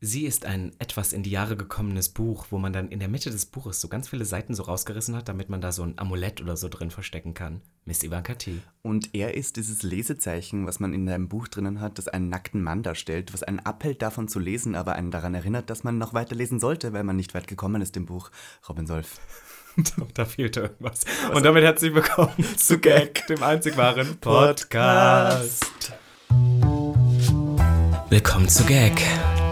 Sie ist ein etwas in die Jahre gekommenes Buch, wo man dann in der Mitte des Buches so ganz viele Seiten so rausgerissen hat, damit man da so ein Amulett oder so drin verstecken kann. Miss Ivanka T. Und er ist dieses Lesezeichen, was man in einem Buch drinnen hat, das einen nackten Mann darstellt, was einen abhält davon zu lesen, aber einen daran erinnert, dass man noch weiterlesen sollte, weil man nicht weit gekommen ist im Buch. Robin Solf. da fehlte irgendwas. Und damit herzlich willkommen zu Gag, dem einzig wahren Podcast. Willkommen zu Gag,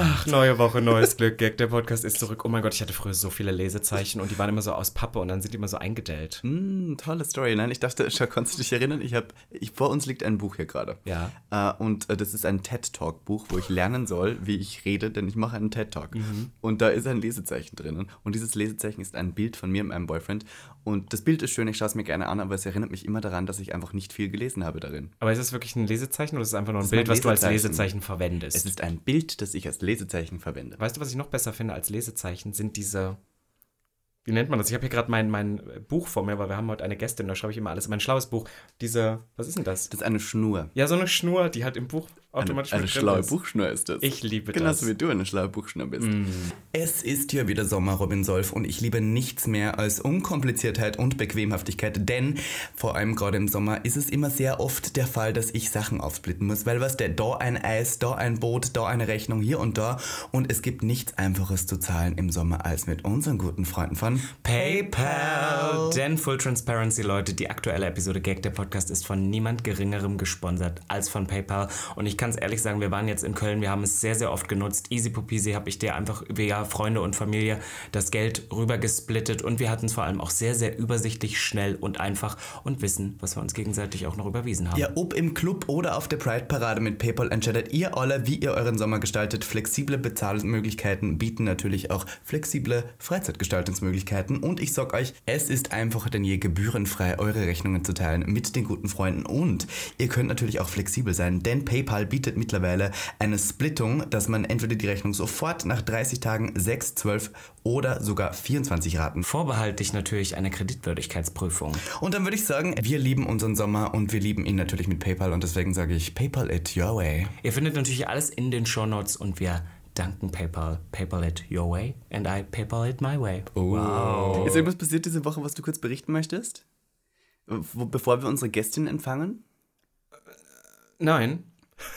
Ach, neue Woche, neues Glück. Gag, der Podcast ist zurück. Oh mein Gott, ich hatte früher so viele Lesezeichen und die waren immer so aus Pappe und dann sind die immer so eingedellt. Mm, tolle Story. Nein, ich dachte, Schau, konntest du dich erinnern? Ich habe, ich, vor uns liegt ein Buch hier gerade. Ja. Äh, und äh, das ist ein TED Talk Buch, wo ich lernen soll, wie ich rede, denn ich mache einen TED Talk. Mhm. Und da ist ein Lesezeichen drinnen. Und dieses Lesezeichen ist ein Bild von mir und meinem Boyfriend. Und das Bild ist schön, ich schaue es mir gerne an, aber es erinnert mich immer daran, dass ich einfach nicht viel gelesen habe darin. Aber ist es wirklich ein Lesezeichen oder ist es einfach nur ein Bild, mein was du als Lesezeichen. Verwendest? Es ist ein Bild, das ich als Lesezeichen verwende. Weißt du, was ich noch besser finde als Lesezeichen? Sind diese. Wie nennt man das? Ich habe hier gerade mein, mein Buch vor mir, weil wir haben heute eine Gästin, da schreibe ich immer alles. Mein schlaues Buch. Diese. Was ist denn das? Das ist eine Schnur. Ja, so eine Schnur, die halt im Buch automatisch eine drin schlaue ist. Buchschnur ist das. Ich liebe Genauso das. Mm. wie du eine schlaue Buchschnur bist. Es ist hier wieder Sommer, Robin Solf, und ich liebe nichts mehr als Unkompliziertheit und Bequemhaftigkeit, denn vor allem gerade im Sommer ist es immer sehr oft der Fall, dass ich Sachen aufsplitten muss, weil was der, da ein Eis, da ein Boot, da eine Rechnung, hier und da, und es gibt nichts Einfaches zu zahlen im Sommer als mit unseren guten Freunden von PayPal. Denn Full Transparency, Leute, die aktuelle Episode Gag, der Podcast, ist von niemand Geringerem gesponsert als von PayPal. Und ich kann es ehrlich sagen, wir waren jetzt in Köln, wir haben es sehr, sehr oft genutzt. Easy Pupisi habe ich dir einfach via Freunde und Familie das Geld rübergesplittet. Und wir hatten es vor allem auch sehr, sehr übersichtlich, schnell und einfach und wissen, was wir uns gegenseitig auch noch überwiesen haben. Ja, ob im Club oder auf der Pride-Parade mit PayPal entscheidet ihr alle, wie ihr euren Sommer gestaltet. Flexible Bezahlmöglichkeiten bieten natürlich auch flexible Freizeitgestaltungsmöglichkeiten. Und ich sag euch, es ist einfacher denn je gebührenfrei eure Rechnungen zu teilen mit den guten Freunden. Und ihr könnt natürlich auch flexibel sein, denn PayPal bietet mittlerweile eine Splittung, dass man entweder die Rechnung sofort nach 30 Tagen 6, 12 oder sogar 24 Raten Vorbehalt dich natürlich eine Kreditwürdigkeitsprüfung. und dann würde ich sagen, wir lieben unseren Sommer und wir lieben ihn natürlich mit PayPal und deswegen sage ich PayPal it your way. Ihr findet natürlich alles in den Shownotes und wir danken PayPal. PayPal it your way and I PayPal it my way. Wow. Ist irgendwas passiert diese Woche, was du kurz berichten möchtest? Bevor wir unsere Gästin empfangen? Nein.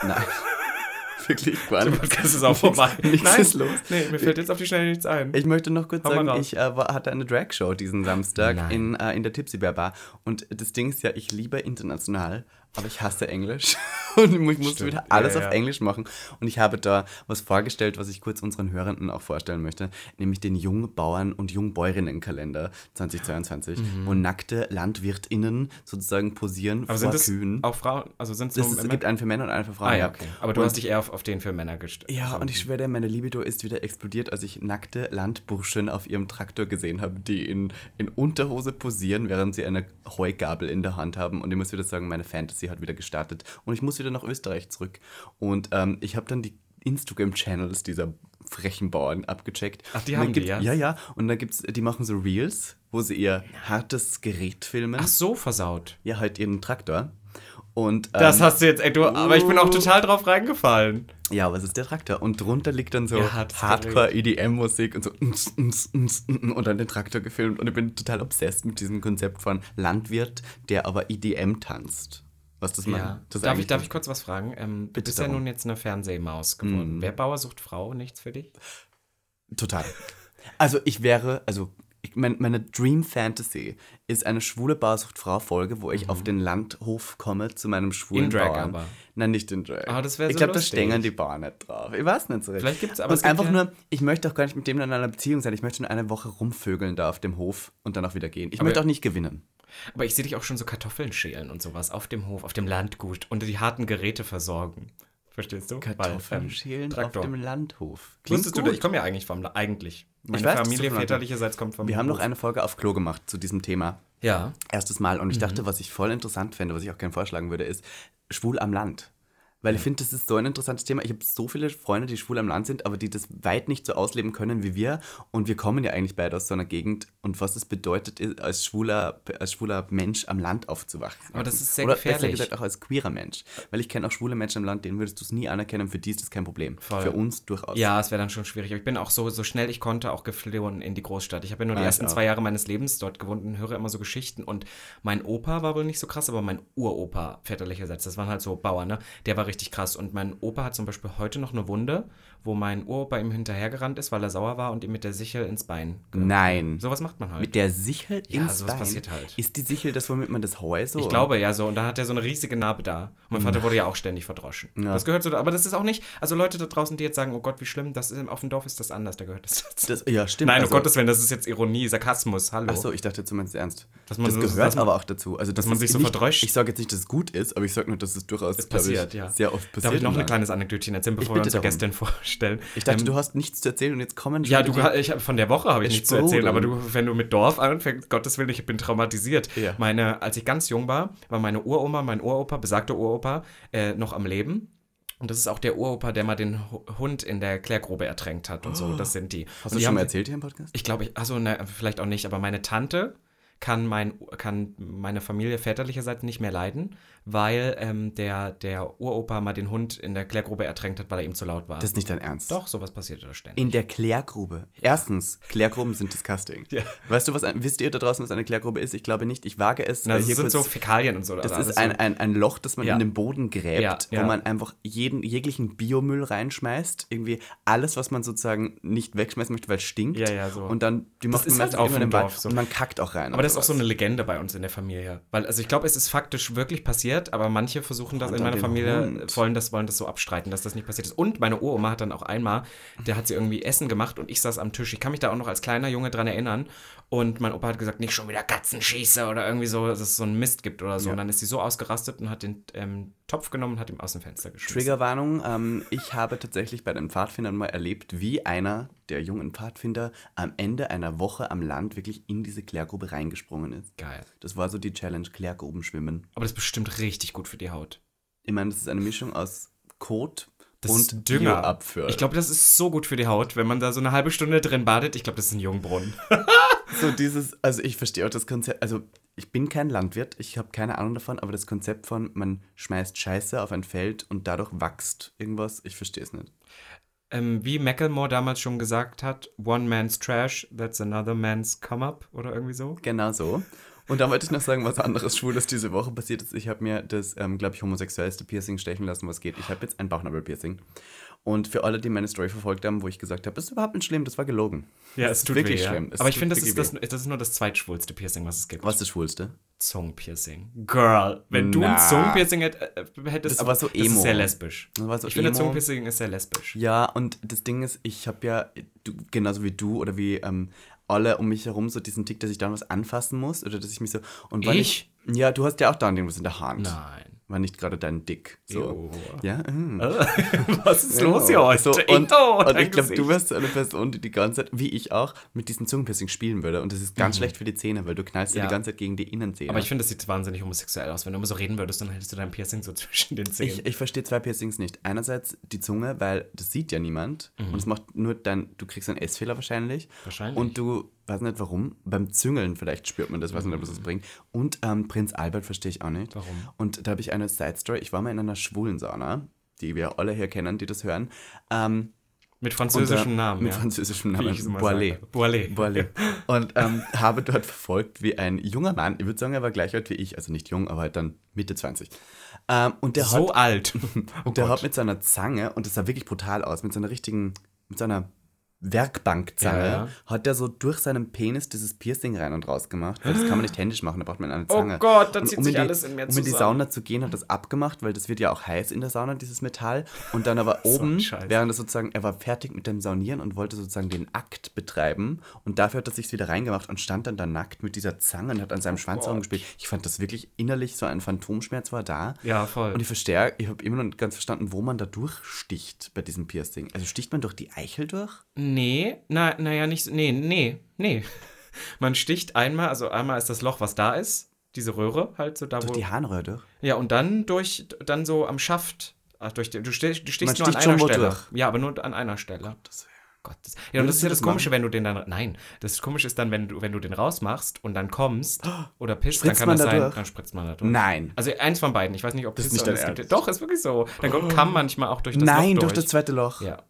Nein. Wirklich gar Der. Podcast ist auch vorbei. Nichts Nein. ist los. Nee, mir fällt jetzt auf die Schnelle nichts ein. Ich möchte noch kurz Hau sagen, ich äh, war, hatte eine Drag-Show diesen Samstag Nein. in, äh, in der Tipsy Bear Bar. Und das Ding ist ja, ich liebe international, aber ich hasse Englisch. Und ich musste Stimmt. wieder alles Ja, auf ja. Englisch machen. Und ich habe da was vorgestellt, was ich kurz unseren Hörenden auch vorstellen möchte, nämlich den Jungbauern- und Jungbäuerinnenkalender 2022, wo nackte LandwirtInnen sozusagen posieren Mhm. Aber vor sind Kühen. auch Frauen? Also sind es nur es gibt einen für Männer und einen für Frauen. Ah ja, okay. Aber du Und- hast dich eher auf, auf den für Männer gestellt. ja, und ich schwöre, dir, meine Libido ist wieder explodiert, als ich nackte Landburschen auf ihrem Traktor gesehen habe, die in, in Unterhose posieren, während sie eine Heugabel in der Hand haben. Und ich muss wieder sagen, meine Fantasy hat wieder gestartet. Und ich muss wieder nach Österreich zurück. Und ähm, ich habe dann die Instagram-Channels dieser frechen Bauern abgecheckt. Ach, die haben die, ja? Ja, ja. Und da gibt's, die machen so Reels, wo sie ihr hartes Gerät filmen. Ach so, versaut. Ja, halt ihren Traktor. Und, Das ähm, hast du jetzt, ey, du, aber ich bin auch total drauf reingefallen. Ja, was ist der Traktor? Und drunter liegt dann so Ja, Hardcore-EDM-Musik und so und dann den Traktor gefilmt. Und ich bin total obsessed mit diesem Konzept von Landwirt, der aber EDM tanzt. Was das Ja. das darf, ich, darf ich kurz was fragen? Ähm, du Bitte bist ja darum. nun jetzt eine Fernsehmaus geworden. Mhm. Wer Bauer sucht Frau, nichts für dich? Total. Also ich wäre, also ich, mein, meine Dream Fantasy ist eine schwule Bausucht-Frau-Folge, wo ich auf den Landhof komme zu meinem schwulen Mhm. In Drag Bauern. aber. Nein, nicht in Drag. Ah, das wär Ich so glaube, da stängern die Bauern nicht drauf. Ich weiß nicht so recht. Vielleicht gibt's aber Und einfach nur, ich möchte auch gar nicht mit dem in einer Beziehung sein. Ich möchte nur eine Woche rumvögeln da auf dem Hof und dann auch wieder gehen. Ich Aber- möchte auch nicht gewinnen. Aber ich sehe dich auch schon so Kartoffeln schälen und sowas auf dem Hof, auf dem Landgut und die harten Geräte versorgen. Verstehst du? Kartoffeln Weil, ähm, schälen auf dem Landhof. Klingt Wusstest du, ich komme ja eigentlich vom, eigentlich. Meine weiß, Familie väterlicherseits kommt vom Wir haben noch eine Folge auf Klo gemacht zu diesem Thema. Ja. Erstes Mal. Und ich Mhm. dachte, was ich voll interessant fände, was ich auch gerne vorschlagen würde, ist schwul am Land. Weil ich finde, das ist so ein interessantes Thema. Ich habe so viele Freunde, die schwul am Land sind, aber die das weit nicht so ausleben können wie wir. Und wir kommen ja eigentlich beide aus so einer Gegend. Und was es bedeutet, ist, als schwuler, als schwuler Mensch am Land aufzuwachsen. Aber das ist sehr Oder gefährlich. gesagt auch als queerer Mensch. Weil ich kenne auch schwule Menschen am Land, denen würdest du es nie anerkennen. Für die ist das kein Problem. Voll. Für uns durchaus. Ja, es wäre dann schon schwierig. Aber ich bin auch so, so schnell ich konnte auch geflohen in die Großstadt. Ich habe ja nur die Ah, ersten zwei Jahre meines Lebens dort gewohnt und höre immer so Geschichten. Und mein Opa war wohl nicht so krass, aber mein Uropa väterlicherseits, das waren halt so Bauern, ne? Der war richtig krass. Und mein Opa hat zum Beispiel heute noch eine Wunde, wo mein Uropa ihm hinterhergerannt ist, weil er sauer war und ihm mit der Sichel ins Bein. Nein. Sowas macht man halt. Mit der Sichel Ja, ins sowas Bein. passiert halt. Ist die Sichel das, womit man das Heu so... Ich glaube ja so. Und da hat er so eine riesige Narbe da. Und mein Vater wurde ja auch ständig verdroschen. Ja. Das gehört so. Aber das ist auch nicht. Also Leute da draußen, die jetzt sagen, oh Gott, wie schlimm, das ist, auf dem Dorf ist das anders. Da gehört das dazu. Das, ja, stimmt. Nein, also, um Gottes Willen, das ist jetzt Ironie, Sarkasmus. Hallo. Achso, ich dachte zumindest ernst. Dass man das so- gehört dass man- aber auch dazu. Also, dass man es sich so nicht, verdroscht. Ich sage jetzt nicht, dass es gut ist, aber ich sage nur, dass es durchaus Es passiert, ich, ja. sehr oft passiert. Darf ich noch ein kleines Anekdötchen erzählen, bevor wir unsere. Gästin vorstellen? Ich dachte, Ähm, du hast nichts zu erzählen und jetzt kommen schon Ja, du, ich, von der Woche habe ich nichts zu erzählen, aber du, wenn du mit Dorf anfängst, Gottes Willen, ich bin traumatisiert. Ja. Meine, als ich ganz jung war, war meine Uroma, mein Uropa, besagter Uropa, äh, noch am Leben. Und das ist auch der Uropa, der mal den Hu- Hund in der Klärgrube ertränkt hat und so. Das sind die. Hast und du die schon mal erzählt hier im Podcast? Ich glaube, ich, also ne, vielleicht auch nicht, aber meine Tante kann, mein, kann meine Familie väterlicherseits nicht mehr leiden, weil ähm, der, der Uropa mal den Hund in der Klärgrube ertränkt hat, weil er ihm zu laut war. Das ist nicht dein Ernst. Doch, sowas passiert da ständig. In der Klärgrube. Erstens, Klärgruben sind disgusting. Ja. Weißt du, was wisst ihr da draußen, was eine Klärgrube ist? Ich glaube nicht. Ich wage es. Na, das hier sind kurz- so Fäkalien und so. Das also ist ein, ein, ein Loch, das man Ja. in den Boden gräbt, Ja, ja. wo man einfach jeden, jeglichen Biomüll reinschmeißt. Irgendwie alles, was man sozusagen nicht wegschmeißen möchte, weil es stinkt. Ja, ja, so. Und dann, die macht man halt auf dem Dorf so. Und man kackt auch rein. Aber das ist auch so eine Legende bei uns in der Familie. Weil, also ich glaube, es ist faktisch wirklich passiert, aber manche versuchen das Und in meiner Familie, Hund. wollen das, wollen das so abstreiten, dass das nicht passiert ist. Und meine Uroma hat dann auch einmal, der hat sie irgendwie Essen gemacht und ich saß am Tisch. Ich kann mich da auch noch als kleiner Junge dran erinnern. Und mein Opa hat gesagt, nicht schon wieder Katzenschieße oder irgendwie so, dass es so einen Mist gibt oder so. Ja. Und dann ist sie so ausgerastet und hat den ähm, Topf genommen und hat ihn aus dem Fenster geschmissen. Triggerwarnung. Ähm, ich habe tatsächlich bei den Pfadfindern mal erlebt, wie einer der jungen Pfadfinder am Ende einer Woche am Land wirklich in diese Klärgrube reingesprungen ist. Geil. Das war so die Challenge, Klärgruben schwimmen. Aber das ist bestimmt richtig gut für die Haut. Ich meine, das ist eine Mischung aus Kot Das und ist Dünger. Bioabfüll. Ich glaube, das ist so gut für die Haut, wenn man da so eine halbe Stunde drin badet. Ich glaube, das ist ein Jungbrunnen. so dieses, also ich verstehe auch das Konzept, also ich bin kein Landwirt, ich habe keine Ahnung davon, aber das Konzept von, man schmeißt Scheiße auf ein Feld und dadurch wächst irgendwas, ich verstehe es nicht. ähm, wie Macklemore damals schon gesagt hat, one man's trash, that's another man's come up oder irgendwie so. Genau so. Und dann wollte ich noch sagen, was anderes Schwules diese Woche passiert ist. Ich habe mir das, ähm, glaube ich, homosexuellste Piercing stechen lassen, was geht. Ich habe jetzt ein Bauchnabelpiercing. Und für alle, die meine Story verfolgt haben, wo ich gesagt habe, das ist überhaupt nicht schlimm, das war gelogen. Ja, es ist tut wirklich weh, ja. schlimm. Es Aber ich finde, das ist, das, das ist nur das zweitschwulste Piercing, was es gibt. Was ist das Schwulste? Zungenpiercing. Girl, wenn du ein Na. Zungenpiercing äh, hättest, Das war so das ist emo. sehr lesbisch. Das war so ich finde, emo. Zungenpiercing ist sehr lesbisch. Ja, und das Ding ist, ich habe ja, du, genauso wie du oder wie ähm, alle um mich herum, so diesen Tick, dass ich dann was anfassen muss oder dass ich mich so. Und weil Ich? ja, du hast ja auch dann irgendwas in der Hand. Nein. War nicht gerade dein Dick. So. Ja, mm. Was ist los hier heute? So, und, und ich glaube, du wärst so eine Person, die die ganze Zeit, wie ich auch, mit diesem Zungenpiercing spielen würde. Und das ist ganz schlecht für die Zähne, weil du knallst ja Mhm. Die ganze Zeit gegen die Innenzähne. Aber ich finde, das sieht wahnsinnig homosexuell aus. Wenn du immer so reden würdest, dann hättest du dein Piercing so zwischen den Zähnen. Ich, ich verstehe zwei Piercings nicht. Einerseits die Zunge, weil das sieht ja niemand. Und es macht nur dein, du kriegst einen Essfehler wahrscheinlich. Mhm. Wahrscheinlich. Und du, weiß nicht warum, beim Züngeln vielleicht spürt man das, weiß nicht, ob das was bringt. Und ähm, Prinz Albert verstehe ich auch nicht. Warum? Und da habe ich eine Side Story. Ich war mal in einer schwulen Sauna, die wir alle hier kennen, die das hören. Ähm, mit französischem und, äh, Namen, Mit ja. französischem Namen. es Boilet. Boilet. Boilet. Und ähm, habe dort verfolgt, wie ein junger Mann, ich würde sagen, er war gleich alt wie ich, also nicht jung, aber halt dann Mitte 20. Ähm, und der So hat, alt. Oh und der Gott. hat mit seiner Zange, und das sah wirklich brutal aus, mit so einer richtigen, mit so einer Werkbankzange, Ja, ja. hat er so durch seinen Penis dieses Piercing rein und raus gemacht. Weil das kann man nicht händisch machen, da braucht man eine Zange. Oh Gott, da zieht um sich die, alles in mir Um in die zusammen. Sauna zu gehen, hat das abgemacht, weil das wird ja auch heiß in der Sauna, dieses Metall. Und dann aber So oben, Scheiß. während er sozusagen, er war fertig mit dem Saunieren und wollte sozusagen den Akt betreiben. Und dafür hat er sich wieder reingemacht und stand dann da nackt mit dieser Zange und hat an seinem Schwanz Gott. herumgespielt. Ich fand das wirklich innerlich so ein Phantomschmerz war da. Ja, voll. Und ich verstehe, ich habe immer noch nicht ganz verstanden, wo man da durchsticht bei diesem Piercing. Also sticht man durch die Eichel durch? Nee, na, naja, nicht. so- Nee, nee, nee. Man sticht einmal, also einmal ist das Loch, was da ist, diese Röhre halt so da, Durch wo. die Harnröhre durch? Ja, und dann durch, dann so am Schaft. Ach, durch die, du, stich, du stichst Man nur an einer Stelle. durch. Ja, aber nur an einer Stelle. Das Gottes. Ja, und das ist ja das das Komische, machen? wenn du den dann. Nein, das Komische ist dann, wenn du, wenn du den rausmachst und dann kommst oder pisst, Spritzt dann kann man das da sein, durch? dann spritzt man da durch. Nein. Also eins von beiden. Ich weiß nicht, ob Das ist nicht dein es gibt- Ernst. Doch, ist wirklich so. Dann kommt kann manchmal auch durch das Nein, Loch durch durch das zweite Loch. Ja.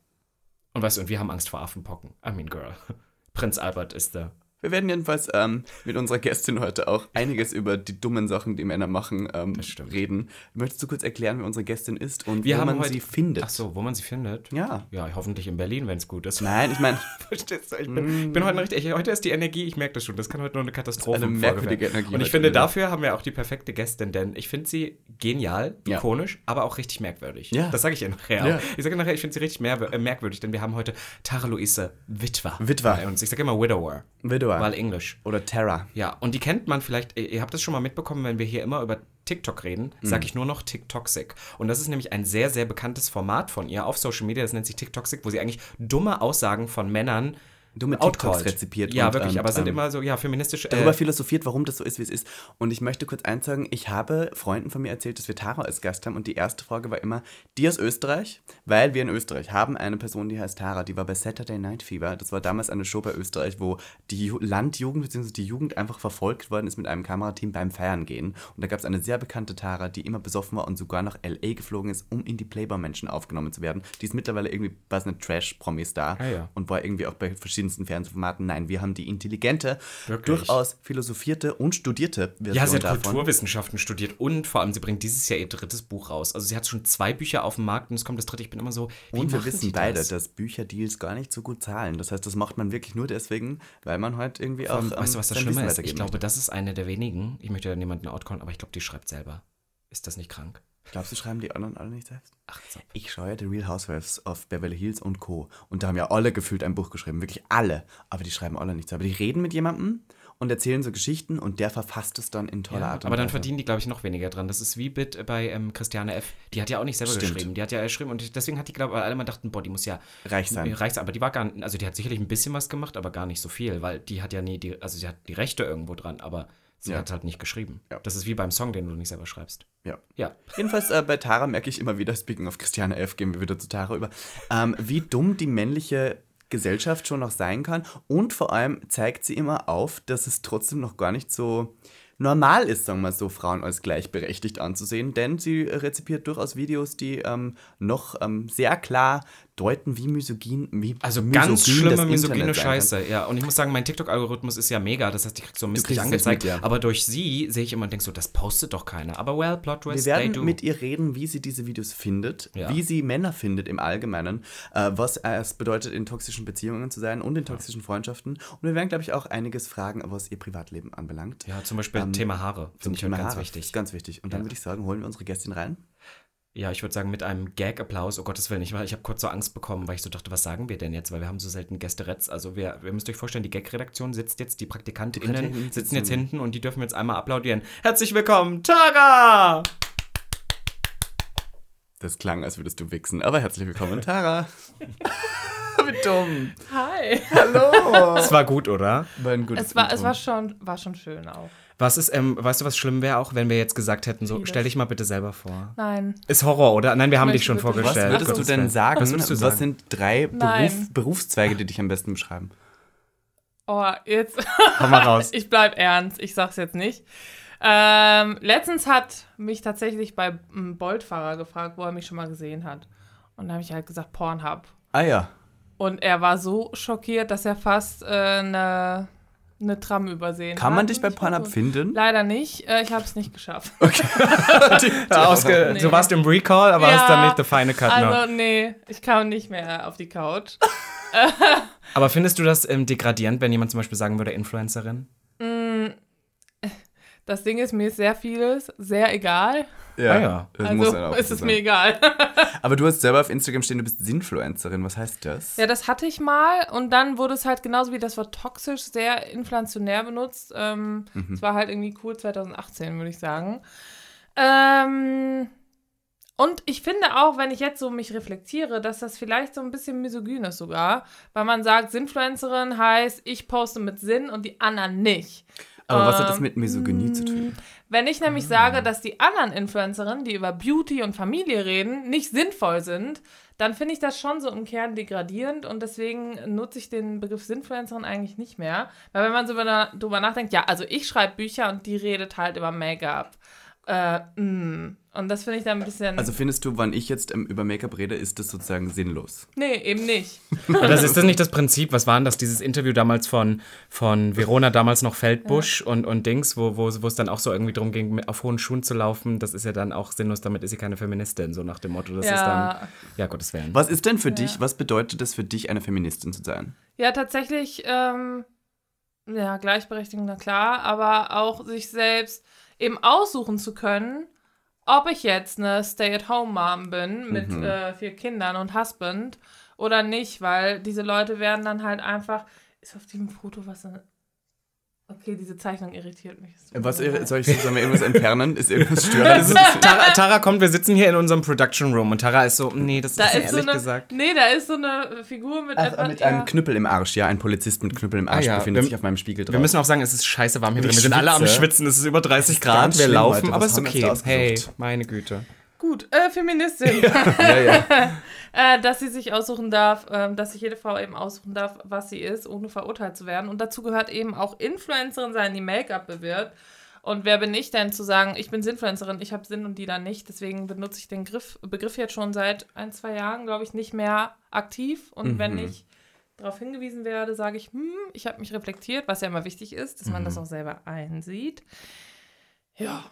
Und weißt du, und wir haben Angst vor Affenpocken. I mean, girl. Prinz Albert ist da. Wir werden jedenfalls ähm, mit unserer Gästin heute auch einiges über die dummen Sachen, die Männer machen, ähm, reden. Möchtest du kurz erklären, wer unsere Gästin ist und Wir wo man heute, sie findet? Ach so, wo man sie findet? Ja. Ja, hoffentlich in Berlin, wenn es gut ist. Nein, ich meine, Verstehst du? Ich bin, ich bin heute richtig. Ich, heute ist die Energie, ich merke das schon. Das kann heute nur eine Katastrophe eine merkwürdige Energie Und ich finde, wieder. dafür haben wir auch die perfekte Gästin, denn ich finde sie genial, Ja. ikonisch, aber auch richtig merkwürdig. Ja. Das sage ich ihr nachher Ja. Ich sage nachher, ich finde sie richtig äh, merkwürdig, denn wir haben heute Tara Luise Witwer, Witwer. bei uns. Ich sage immer Widower, Widower. Weil Englisch. Oder Terra. Ja, und die kennt man vielleicht, ihr ihr habt das schon mal mitbekommen, wenn wir hier immer über TikTok reden, Mhm. sage ich nur noch TikToxic. Und das ist nämlich ein sehr, sehr bekanntes Format von ihr auf Social Media, das nennt sich TikToxic, wo sie eigentlich dumme Aussagen von Männern Dumme TikToks rezipiert Ja, und, wirklich, ähm, aber sind ähm, immer so, ja, feministische. darüber Äh, philosophiert, warum das so ist, wie es ist. Und ich möchte kurz eins sagen, ich habe Freunden von mir erzählt, dass wir Tara als Gast haben und die erste Frage war immer, die aus Österreich, weil wir in Österreich haben eine Person, die heißt Tara, die war bei Saturday Night Fever. Das war damals eine Show bei Österreich, wo die Ju- Landjugend bzw. die Jugend einfach verfolgt worden ist mit einem Kamerateam beim Feiern gehen. Und da gab es eine sehr bekannte Tara, die immer besoffen war und sogar nach L.A. geflogen ist, um in die Playboy-Menschen aufgenommen zu werden. Die ist mittlerweile irgendwie, was eine Trash-Promi-Star Ah, ja. und war irgendwie auch bei verschiedensten Fernsehformaten. Nein, wir haben die intelligente, Wirklich? durchaus philosophierte und studierte Version ja, sie hat davon. Kulturwissenschaften studiert und vor allem, sie bringt dieses Jahr ihr drittes Buch raus. Also sie hat schon zwei Bücher auf dem Markt und es kommt das dritte. Ich bin immer so, wie Und wir wissen beide, das? dass Bücherdeals gar nicht so gut zahlen. Das heißt, das macht man wirklich nur deswegen, weil man halt irgendwie auch. allem, weißt du, ähm, was das Schlimme ist? Ich glaube, möchte. das ist eine der wenigen. Ich möchte ja niemanden outcallen, aber ich glaube, die schreibt selber. Ist das nicht krank? Glaubst du, schreiben die anderen alle nicht selbst? Ach, so. Ich schaue ja The Real Housewives of Beverly Hills und Co. Und da haben ja alle gefühlt ein Buch geschrieben. Wirklich alle. Aber die schreiben alle nichts. Aber die reden mit jemandem und erzählen so Geschichten und der verfasst es dann in toller Ja, Art aber dann verdienen die, glaube ich, noch weniger dran. Das ist wie Bit bei ähm, Christiane F. Die hat ja auch nicht selber Stimmt. geschrieben. Die hat ja geschrieben und deswegen hat die, glaube ich, weil alle immer dachten, boah, die muss ja Reich sein. Reich sein. Aber die war gar nicht, also die hat sicherlich ein bisschen was gemacht, aber gar nicht so viel, weil die hat ja nie die, also sie hat die Rechte irgendwo dran, aber sie Ja. hat halt nicht geschrieben. Ja. Das ist wie beim Song, den du nicht selber schreibst. Ja. Ja. Jedenfalls äh, bei Tara merke ich immer wieder, speaking of Christiane F., gehen wir wieder zu Tara über, ähm, wie dumm die männliche Gesellschaft schon noch sein kann. Und vor allem zeigt sie immer auf, dass es trotzdem noch gar nicht so normal ist, sagen wir so, Frauen als gleichberechtigt anzusehen. Denn sie rezipiert durchaus Videos, die ähm, noch ähm, sehr klar deuten, wie misogyn, wie Also misogyn ganz schlimme misogyne. Scheiße, ja. Und ich muss sagen, mein TikTok-Algorithmus ist ja mega. Das heißt, ich krieg so es nicht angezeigt. mit, ja. Aber durch sie sehe ich immer und denke so, das postet doch keiner. Aber well, Plot Twist, Wir werden mit ihr reden, wie sie diese Videos findet, Ja. wie sie Männer findet im Allgemeinen, äh, was es bedeutet, in toxischen Beziehungen zu sein und in toxischen Freundschaften. Und wir werden, glaube ich, auch einiges fragen, was ihr Privatleben anbelangt. ja, zum Beispiel Ähm, Thema Haare. Zum Finde ich Thema ganz Haare. wichtig. Ist ganz wichtig. Und dann Ja. würde ich sagen, holen wir unsere Gästin rein. Ja, ich würde sagen, mit einem Gag-Applaus, oh Gottes Willen, ich, ich habe kurz so Angst bekommen, weil ich so dachte, was sagen wir denn jetzt? Weil wir haben so selten Gästeretz. Also wir, wir müsst euch vorstellen, die Gag-Redaktion sitzt jetzt, die PraktikantInnen sitzen jetzt hinten und die dürfen jetzt einmal applaudieren. Herzlich willkommen, Tara! Das klang, als würdest du wichsen. Aber herzlich willkommen, Tara. Wie dumm. Hi. Hallo. Das war gut, oder? War ein gutes Es war, es war, schon, war schon schön auch. Was ist, ähm, weißt du, was schlimm wäre auch, wenn wir jetzt gesagt hätten, so, stell dich mal bitte selber vor. Nein. Ist Horror, oder? Nein, wir haben Ich dich schon wirklich- Was vorgestellt. würdest du denn sagen? Was würdest du sagen? sind drei. Beruf, Berufszweige, die dich am besten beschreiben? Oh, jetzt. Hau mal raus. ich bleib ernst. Ich sag's jetzt nicht. Ähm, letztens hat mich tatsächlich bei einem Boltfahrer gefragt, wo er mich schon mal gesehen hat. Und da habe ich halt gesagt, Pornhub. Ah ja. Und er war so schockiert, dass er fast äh, eine, eine Tram übersehen Kann hat. man dich bei Pornhub so, finden? Leider nicht. Äh, ich habe es nicht geschafft. Ja, ausge Nee. Du warst im Recall, aber Ja, hast dann nicht the final cut noch. Also, nee, ich kam nicht mehr auf die Couch. Aber findest du das ähm, degradierend, wenn jemand zum Beispiel sagen würde, Influencerin? Das Ding ist, mir ist sehr vieles sehr egal. Ja, Ah ja. das muss Also dann auch ist es sein. mir egal. Aber du hast selber auf Instagram stehen, du bist Sinfluencerin. Was heißt das? Ja, das hatte ich mal und dann wurde es halt genauso wie das Wort toxisch sehr inflationär benutzt. Ähm, Mhm. Es war halt irgendwie cool 2018, würde ich sagen. Ähm, und ich finde auch, wenn ich jetzt so mich reflektiere, dass das vielleicht so ein bisschen misogyn ist sogar, weil man sagt, Sinfluencerin heißt, ich poste mit Sinn und die anderen nicht. Aber was hat das Ähm, mit Misogynie zu tun? Wenn ich nämlich sage, dass die anderen Influencerinnen, die über Beauty und Familie reden, nicht sinnvoll sind, dann finde ich das schon so im Kern degradierend und deswegen nutze ich den Begriff Sinfluencerin eigentlich nicht mehr. Weil wenn man so über- drüber nachdenkt, ja, also ich schreibe Bücher und die redet halt über Make-up. Äh, mm. Und das finde ich dann ein bisschen. Also findest du, wann ich jetzt ähm, über Make-up rede, ist das sozusagen sinnlos? nee, eben nicht. Das ist das nicht das Prinzip? Was war denn das, dieses Interview damals von, von Verona, damals noch Feldbusch und, und Dings, wo, wo, wo es dann auch so irgendwie darum ging, mit- auf hohen Schuhen zu laufen? Das ist ja dann auch sinnlos, damit ist sie keine Feministin, so nach dem Motto. Das ist dann, Ja, ja, Gottes Willen. Was ist denn für dich, was bedeutet es für dich, eine Feministin zu sein? ja, tatsächlich, ähm, ja, Gleichberechtigung, na klar, aber auch sich selbst eben aussuchen zu können, ob ich jetzt eine Stay-at-home-Mom bin mit Mhm. äh, vier Kindern und Husband oder nicht, weil diese Leute werden dann halt einfach. Ist auf diesem Foto was. Okay, diese Zeichnung irritiert mich. Was soll ich sollen wir irgendwas entfernen? Ist irgendwas störend? Tara, Tara kommt, wir sitzen hier in unserem Production Room und Tara ist so, nee, das Da ist, ist so ehrlich eine, gesagt. nee, da ist so eine Figur mit Ach, etwas. mit einem ja. Knüppel im Arsch, ja, ein Polizist mit Knüppel im Arsch Ah ja, befindet wir- sich auf meinem Spiegel drauf. Wir müssen auch sagen, es ist scheiße warm hier drin. Wir sind alle am schwitze. Schwitzen, es ist über 30 ist Grad, wir laufen, heute. aber es ist jetzt okay. Hey, meine Güte. Gut, äh, Feministin. ja, ja. äh, dass sie sich aussuchen darf, ähm, dass sich jede Frau eben aussuchen darf, was sie ist, ohne verurteilt zu werden. Und dazu gehört eben auch Influencerin sein, die Make-up bewirbt. Und wer bin ich denn zu sagen, ich bin Influencerin, ich habe Sinn und die dann nicht. Deswegen benutze ich den Griff, Begriff jetzt schon seit ein, zwei Jahren, glaube ich, nicht mehr aktiv. Und wenn ich darauf hingewiesen werde, sage ich, hm, ich habe mich reflektiert, was ja immer wichtig ist, dass man das auch selber einsieht. Ja.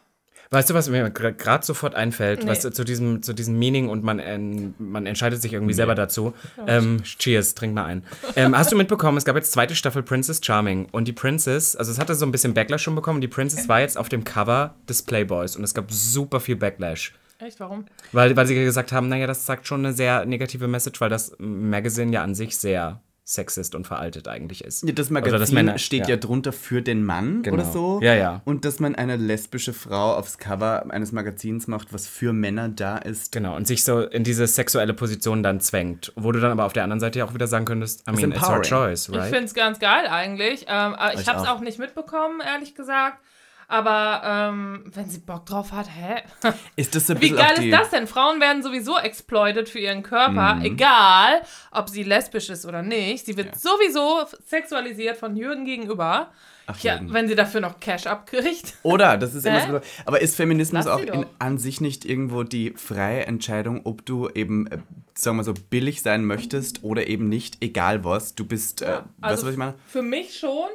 Weißt du, was mir gerade sofort einfällt, Nee. was zu diesem, zu diesem Meaning und man, en- man entscheidet sich irgendwie selber dazu. Ähm, cheers, trink mal ein. Ähm, hast du mitbekommen, es gab jetzt zweite Staffel Princess Charming und die Princess, also es hatte so ein bisschen Backlash schon bekommen, die Princess war jetzt auf dem Cover des Playboys und es gab super viel Backlash. Echt, warum? Weil, weil sie gesagt haben, naja, das sagt schon eine sehr negative Message, weil das Magazine ja an sich sehr sexist und veraltet eigentlich ist. Ja, Das Magazin das Männer- steht ja. ja. drunter für den Mann Genau. oder so. Ja, ja. Und dass man eine lesbische Frau aufs Cover eines Magazins macht, was für Männer da ist. Genau, und sich so in diese sexuelle Position dann zwängt. Wo du dann aber auf der anderen Seite ja auch wieder sagen könntest, I mean, it's her choice, Ich right? finde es ganz geil eigentlich. Ähm, aber ich Ich habe es auch. auch nicht mitbekommen, ehrlich gesagt. Aber ähm, wenn sie Bock drauf hat, hä? Ist das so ein Wie geil ist das denn? Frauen werden sowieso exploited für ihren Körper, Mhm. egal ob sie lesbisch ist oder nicht. Sie wird sowieso sexualisiert von Jürgen gegenüber. Ach, Ja, Jürgen. wenn sie dafür noch Cash abkriegt. Oder, das ist immer so. Aber ist Feminismus auch in, an sich nicht irgendwo die freie Entscheidung, ob du eben, äh, sagen wir so, billig sein möchtest oder eben nicht, egal was. Du bist, äh, weißt Also du, was ich meine? Für mich schon.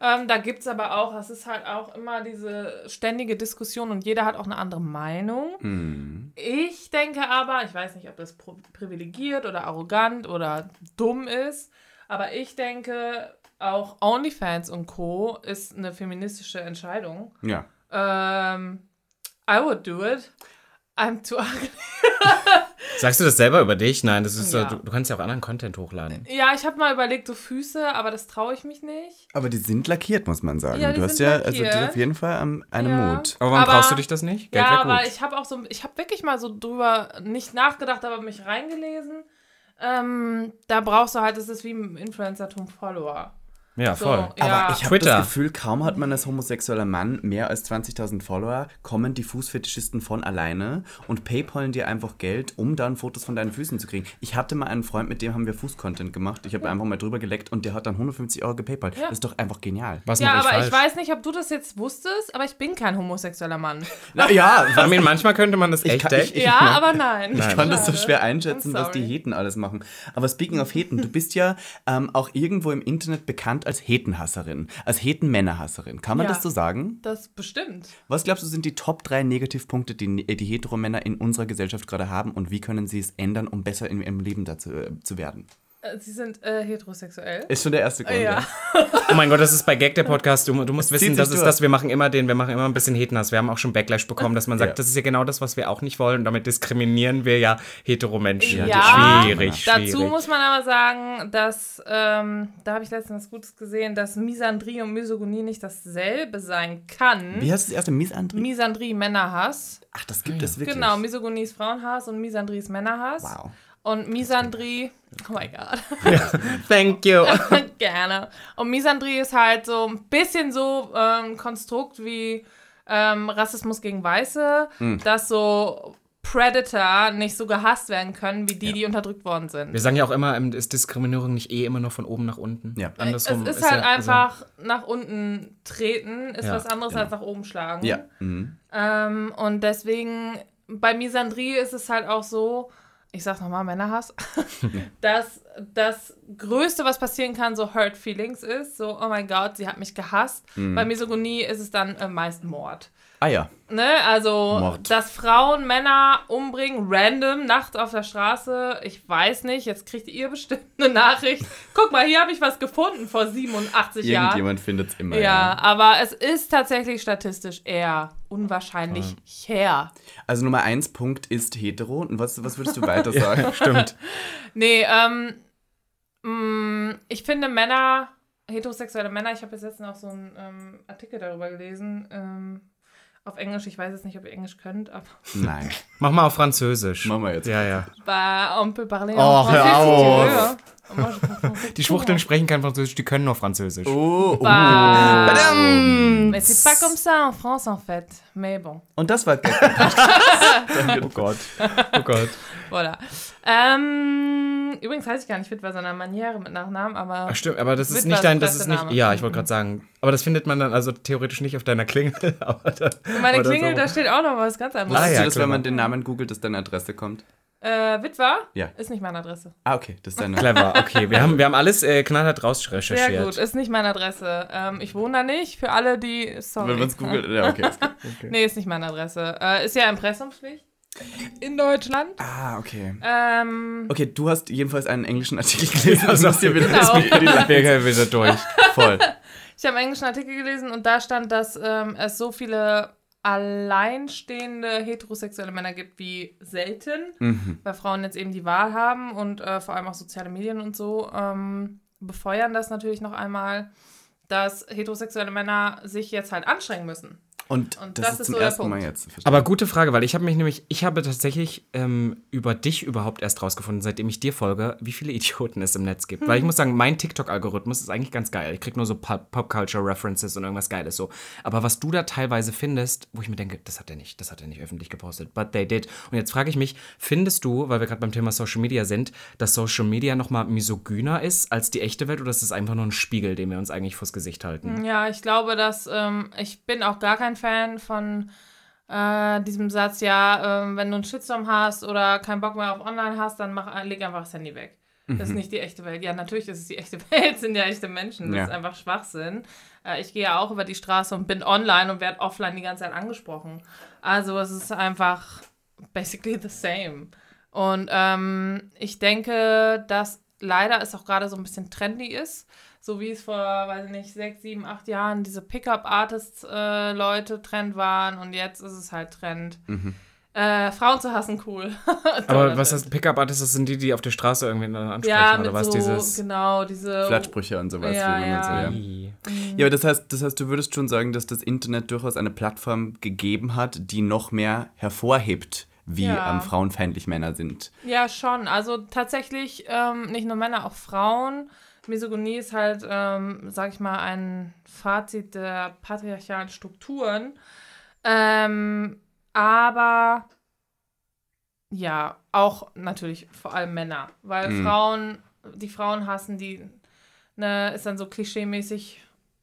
Ähm, da gibt es aber auch, es ist halt auch immer diese ständige Diskussion und jeder hat auch eine andere Meinung. Hm. Ich denke aber, ich weiß nicht, ob das privilegiert oder arrogant oder dumm ist, aber ich denke, auch OnlyFans und Co. ist eine feministische Entscheidung. Ja. Ähm, I would do it. I'm too ugly. Sagst du das selber über dich? Nein, das ist so, Ja. du, du kannst ja auch anderen Content hochladen. Ja, ich habe mal überlegt, so Füße, aber das traue ich mich nicht. Aber die sind lackiert, muss man sagen. Ja, die du hast sind ja, also du hast lackiert. auf jeden Fall einen Ja. Mut. Aber warum Aber- traust du dich das nicht? Geld ja, aber ich habe auch so, ich habe wirklich mal so drüber nicht nachgedacht, aber mich reingelesen. Ähm, da brauchst du halt, das ist wie im Influencertum Follower. Ja, So, voll. ja. Aber ich habe das Gefühl, kaum hat man als homosexueller Mann mehr als 20.000 Follower, kommen die Fußfetischisten von alleine und paypalen dir einfach Geld, um dann Fotos von deinen Füßen zu kriegen. Ich hatte mal einen Freund, mit dem haben wir Fußcontent gemacht. Ich habe einfach mal drüber geleckt und der hat dann 150 Euro gepaypalt. Ja. Das ist doch einfach genial. Was Ja, ich aber falsch? ich weiß nicht, ob du das jetzt wusstest, aber ich bin kein homosexueller Mann. Na, ja, I mean, manchmal könnte man das Ich echt kann- denken. ich- ja, aber nein. Ich kann das so schwer einschätzen, was die. Heten alles machen. Aber speaking of Heten, du bist ja ähm, auch irgendwo im Internet bekannt als Hetenhasserin, als Hetenmännerhasserin. Kann man Ja. das so sagen? Das bestimmt. Was glaubst du, sind die Top 3 Negativpunkte, die die Heteromänner in unserer Gesellschaft gerade haben und wie können sie es ändern, um besser in ihrem Leben dazu äh, zu werden? Äh, Sie sind äh, heterosexuell. Ist schon der erste Grund. Ja. Oh mein Gott, das ist bei Gag der Podcast. Du, du musst Es wissen, das ist durch. das, wir machen immer den, wir machen immer ein bisschen Hetenhass. Wir haben auch schon Backlash bekommen, dass man sagt, Ja. das ist ja genau das, was wir auch nicht wollen. Und damit diskriminieren wir ja hetero-Menschen. Ja, schwierig, schwierig. Dazu muss man aber sagen, dass, ähm, da habe ich letztens was Gutes gesehen, dass Misandrie und Misogynie nicht dasselbe sein kann. Wie heißt das erste? Misandrie? Misandrie, Männerhass. Ach, das gibt es wirklich. Genau, Misogynie ist Frauenhass und Misandrie ist Männerhass. Wow. Und Misandrie, oh mein Gott, Thank you. gerne. Und Misandrie ist halt so ein bisschen so ähm, Konstrukt wie ähm, Rassismus gegen Weiße, Hm. dass so Predator nicht so gehasst werden können wie die, die unterdrückt worden sind. Wir sagen ja auch immer, ähm, ist Diskriminierung nicht eh immer nur von oben nach unten? Ja. Andersrum es ist halt ja, also- einfach nach unten treten, ist Ja, was anderes genau. als nach oben schlagen. Ja. Mhm. Ähm, und deswegen, bei Misandrie ist es halt auch so, ich sag's nochmal, Männerhass, dass das Größte, was passieren kann, so Hurt Feelings ist. So, oh mein Gott, sie hat mich gehasst. Mhm. Bei Misogynie ist es dann äh, meist Mord. Ah ja. Ne? Also, Mord. dass Frauen Männer umbringen, random, nachts auf der Straße, ich weiß nicht, jetzt kriegt ihr bestimmt eine Nachricht. Guck mal, hier habe ich was gefunden vor 87 Jahren. Irgendjemand findet es immer. Ja, aber es ist tatsächlich statistisch eher unwahrscheinlich her. Also Nummer eins Punkt ist hetero. Und was, was würdest du weiter sagen? Stimmt. Nee, ähm, mh, ich finde Männer, heterosexuelle Männer, ich habe jetzt letztens auch so einen ähm, Artikel darüber gelesen, ähm, auf Englisch, ich weiß jetzt nicht, ob ihr Englisch könnt, aber Nein. Mach mal auf Französisch. Machen wir jetzt. Ja, ja. bah, on peut parler Oh, en hör français, si tu auf. Die Schwuchteln sprechen kein Französisch, die können nur Französisch. Oh, oh. Bah, Badam! mais c'est pas comme ça en France, en fait. Mais bon. Und das war Oh Gott. Oh Gott. Voilà. Ähm, übrigens heiße ich gar nicht Witwer, sondern Maniere mit Nachnamen, aber Ach, stimmt, aber das ist Witwer nicht dein, das ist nicht, ja, ich wollte gerade sagen, aber das findet man dann also theoretisch nicht auf deiner Klingel, aber dann, meine aber das Klingel, da steht auch noch was ganz anderes. Ah, Wusstest ja, du, dass klar. wenn man den Namen googelt, dass deine Adresse kommt? Äh, Witwer? Ja. Ist nicht meine Adresse. Ah, okay. Das ist deine. Clever, okay, wir haben, wir haben alles äh, knallhart raus recherchiert. Sehr gut, ist nicht meine Adresse. Ähm, ich wohne da nicht. Für alle, die. Sorry. Wenn man es googelt. Ja, okay. ist gut. Nee, ist nicht meine Adresse. Äh, ist ja Impressumspflicht. In Deutschland. Ah, okay. Ähm, Okay, du hast jedenfalls einen englischen Artikel gelesen. Also musst dir wieder genau. gehen wieder durch. Voll. ich habe einen englischen Artikel gelesen und da stand, dass ähm, es so viele alleinstehende heterosexuelle Männer gibt wie selten, Mhm. weil Frauen jetzt eben die Wahl haben und äh, vor allem auch soziale Medien und so ähm, befeuern das natürlich noch einmal, dass heterosexuelle Männer sich jetzt halt anstrengen müssen. Und, Und das, das ist ist zum so der ersten Mal Punkt. jetzt. Verstehe. Aber gute Frage, weil ich habe mich nämlich, ich habe tatsächlich ähm, über dich überhaupt erst rausgefunden, seitdem ich dir folge, wie viele Idioten es im Netz gibt. Weil ich muss sagen, mein TikTok-Algorithmus ist eigentlich ganz geil. Ich krieg nur so Pop- Pop-Culture-References und irgendwas Geiles so. Aber was du da teilweise findest, wo ich mir denke, das hat er nicht, das hat er nicht öffentlich gepostet, but they did. Und jetzt frage ich mich, findest du, weil wir gerade beim Thema Social Media sind, dass Social Media nochmal misogyner ist als die echte Welt oder ist das einfach nur ein Spiegel, den wir uns eigentlich vors Gesicht halten? Ja, ich glaube, dass ähm, ich bin auch gar kein Fan von äh, diesem Satz, ja, ähm, wenn du einen Shitstorm hast oder keinen Bock mehr auf Online hast, dann mach, leg einfach das Handy weg. Das ist nicht die echte Welt. Ja, natürlich ist es die echte Welt, sind ja echte Menschen. Das Ja. ist einfach Schwachsinn. Äh, ich gehe ja auch über die Straße und bin online und werde offline die ganze Zeit angesprochen. Also es ist einfach basically the same. Und ähm, ich denke, dass leider es auch gerade so ein bisschen trendy ist. So wie es vor, weiß ich nicht, sechs, sieben, acht Jahren diese Pickup-Artist-Leute Trend waren und jetzt ist es halt Trend. Äh, Frauen zu hassen, cool. Aber was heißt Pickup-Artists? Das sind die, die auf der Straße irgendwie dann ansprechen Ja, oder was? so, dieses. genau, diese... Flattsprüche und sowas. Ja, wie man ja. So, ja. Ja, aber das heißt, das heißt, du würdest schon sagen, dass das Internet durchaus eine Plattform gegeben hat, die noch mehr hervorhebt, wie Ja. ähm, frauenfeindlich Männer sind. Ja, schon. Also tatsächlich ähm, nicht nur Männer, auch Frauen. Misogynie ist halt, ähm, sag ich mal, ein Fazit der patriarchalen Strukturen. Ähm, aber ja, auch natürlich vor allem Männer. Weil Mhm. Frauen, die Frauen hassen, die ne, ist dann so klischeemäßig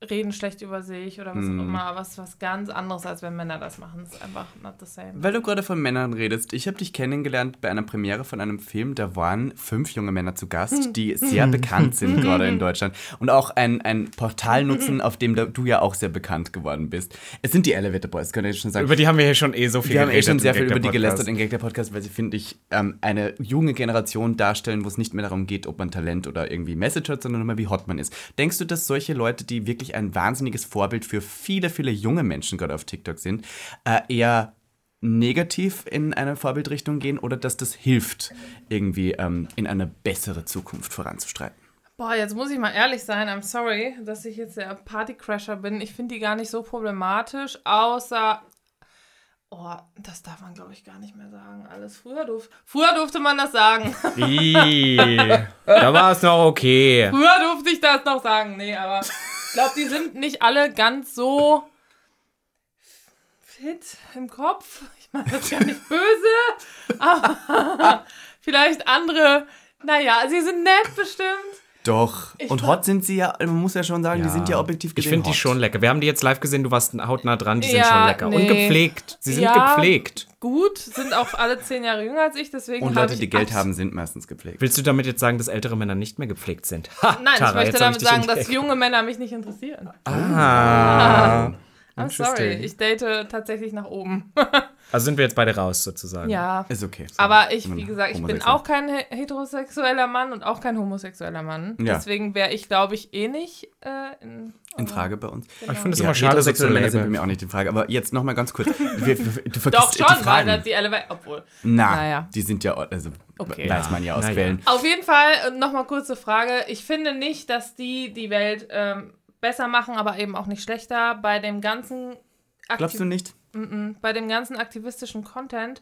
reden schlecht über sich oder was Mhm. auch immer. Was was ganz anderes, als wenn Männer das machen. Das ist einfach not the same. Weil du gerade von Männern redest, ich habe dich kennengelernt bei einer Premiere von einem Film, da waren fünf junge Männer zu Gast, die sehr bekannt sind gerade in Deutschland und auch ein, ein Portal nutzen, auf dem da- du ja auch sehr bekannt geworden bist. Es sind die Elevator Boys, könnt ihr schon sagen. Über die haben wir hier schon eh so viel wir haben eh schon sehr viel über die gelästert in Gag der Podcast, weil sie, finde ich, ähm, eine junge Generation darstellen, wo es nicht mehr darum geht, ob man Talent oder irgendwie Message hat, sondern immer wie hot man ist. Denkst du, dass solche Leute, die wirklich ein wahnsinniges Vorbild für viele, viele junge Menschen gerade auf TikTok sind, äh, eher negativ in eine Vorbildrichtung gehen oder dass das hilft, irgendwie ähm, in eine bessere Zukunft voranzustreiten? Boah, jetzt muss ich mal ehrlich sein. I'm sorry, dass ich jetzt der Partycrasher bin. Ich finde die gar nicht so problematisch, außer. Oh, das darf man, glaube ich, gar nicht mehr sagen. Alles früher durfte. Früher durfte man das sagen. Ih, da war es noch okay. Früher durfte ich das noch sagen. Nee, aber glaube, die sind nicht alle ganz so fit im Kopf. Ich meine das gar nicht böse, aber vielleicht andere. Naja, sie sind nett bestimmt. Doch. Ich Und hot sind sie ja, man muss ja schon sagen, die sind ja objektiv Ich gesehen finde die schon lecker. Wir haben die jetzt live gesehen, du warst hautnah dran, die sind Ja, schon lecker. Und nee. gepflegt. Sie sind Ja. gepflegt. Gut, sind auch alle zehn Jahre jünger als ich, deswegen Und habe Leute, ich die Geld haben, sind meistens gepflegt. Willst du damit jetzt sagen, dass ältere Männer nicht mehr gepflegt sind? Ha, Nein, Tara, ich möchte damit dich sagen, dass junge Männer mich nicht interessieren. Ah. I'm sorry, ich date tatsächlich nach oben. Also sind wir jetzt beide raus, sozusagen. ja. Ist okay. so. Aber ich, wie gesagt, ich bin auch kein he- heterosexueller Mann und auch kein homosexueller Mann. Ja. Deswegen wäre ich, glaube ich, eh nicht äh, in, in Frage bei uns. Aber ich finde es Ja, immer schade, heterosexuelle Männer sind bei mir auch nicht in Frage. Aber jetzt nochmal ganz kurz. Wir, du vergisst Doch die schon, weil Fragen. das die Elevator. Obwohl. Na, Naja. die sind ja, also Okay. weiß man ja aus. Quellen. Auf jeden Fall, nochmal kurze Frage. Ich finde nicht, dass die die Welt ähm, besser machen, aber eben auch nicht schlechter. Bei dem ganzen Glaubst du nicht? Mm-mm. bei dem ganzen aktivistischen Content,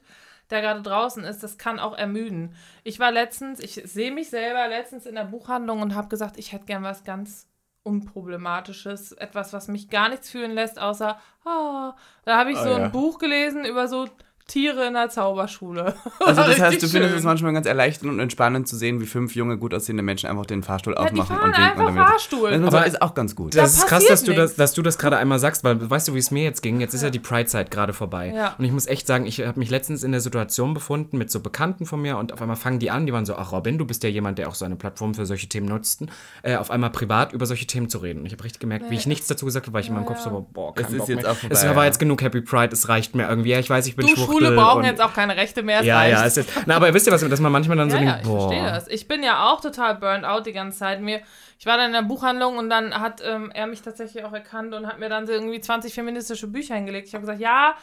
der gerade draußen ist, das kann auch ermüden. Ich war letztens, ich sehe mich selber letztens in der Buchhandlung und habe gesagt, ich hätte gern was ganz Unproblematisches, etwas, was mich gar nichts fühlen lässt, außer, ah, da habe ich Ah, so ja. ein Buch gelesen über so Tiere in der Zauberschule. Also das heißt, du findest schön. es manchmal ganz erleichternd und entspannend zu sehen, wie fünf junge, gut aussehende Menschen einfach den Fahrstuhl Ja, aufmachen und winken. einfach und dann Fahrstuhl. wieder- Aber- ist auch ganz gut. Da Das ist krass, dass du, das, dass du das gerade einmal sagst, weil weißt du, wie es mir jetzt ging? Jetzt ist ja, die Pride-Zeit gerade vorbei. Ja. Und ich muss echt sagen, ich habe mich letztens in der Situation befunden mit so Bekannten von mir und auf einmal fangen die an, die waren so, ach Robin, du bist ja jemand, der auch so eine Plattform für solche Themen nutzt, äh, auf einmal privat über solche Themen zu reden. Und ich habe richtig gemerkt, wie ich nichts dazu gesagt habe, weil ich in meinem Kopf so, boah, kein Es ist Bock jetzt mehr. auch vorbei, es war ja. jetzt genug Happy Pride, es reicht mir irgendwie. Ja, ich weiß, ich bin Du, Schwuchtel Schwule brauchen jetzt auch keine Rechte mehr. Ja, ja, reicht. ist, na, aber wisst ihr was, dass man manchmal dann so Ja, ja, denkt, ich boah. verstehe das. Ich bin ja auch total burnt out die ganze Zeit. Mir, ich war dann in der Buchhandlung und dann hat ähm, er mich tatsächlich auch erkannt und hat mir dann so irgendwie 20 feministische Bücher hingelegt. Ich habe gesagt, ja,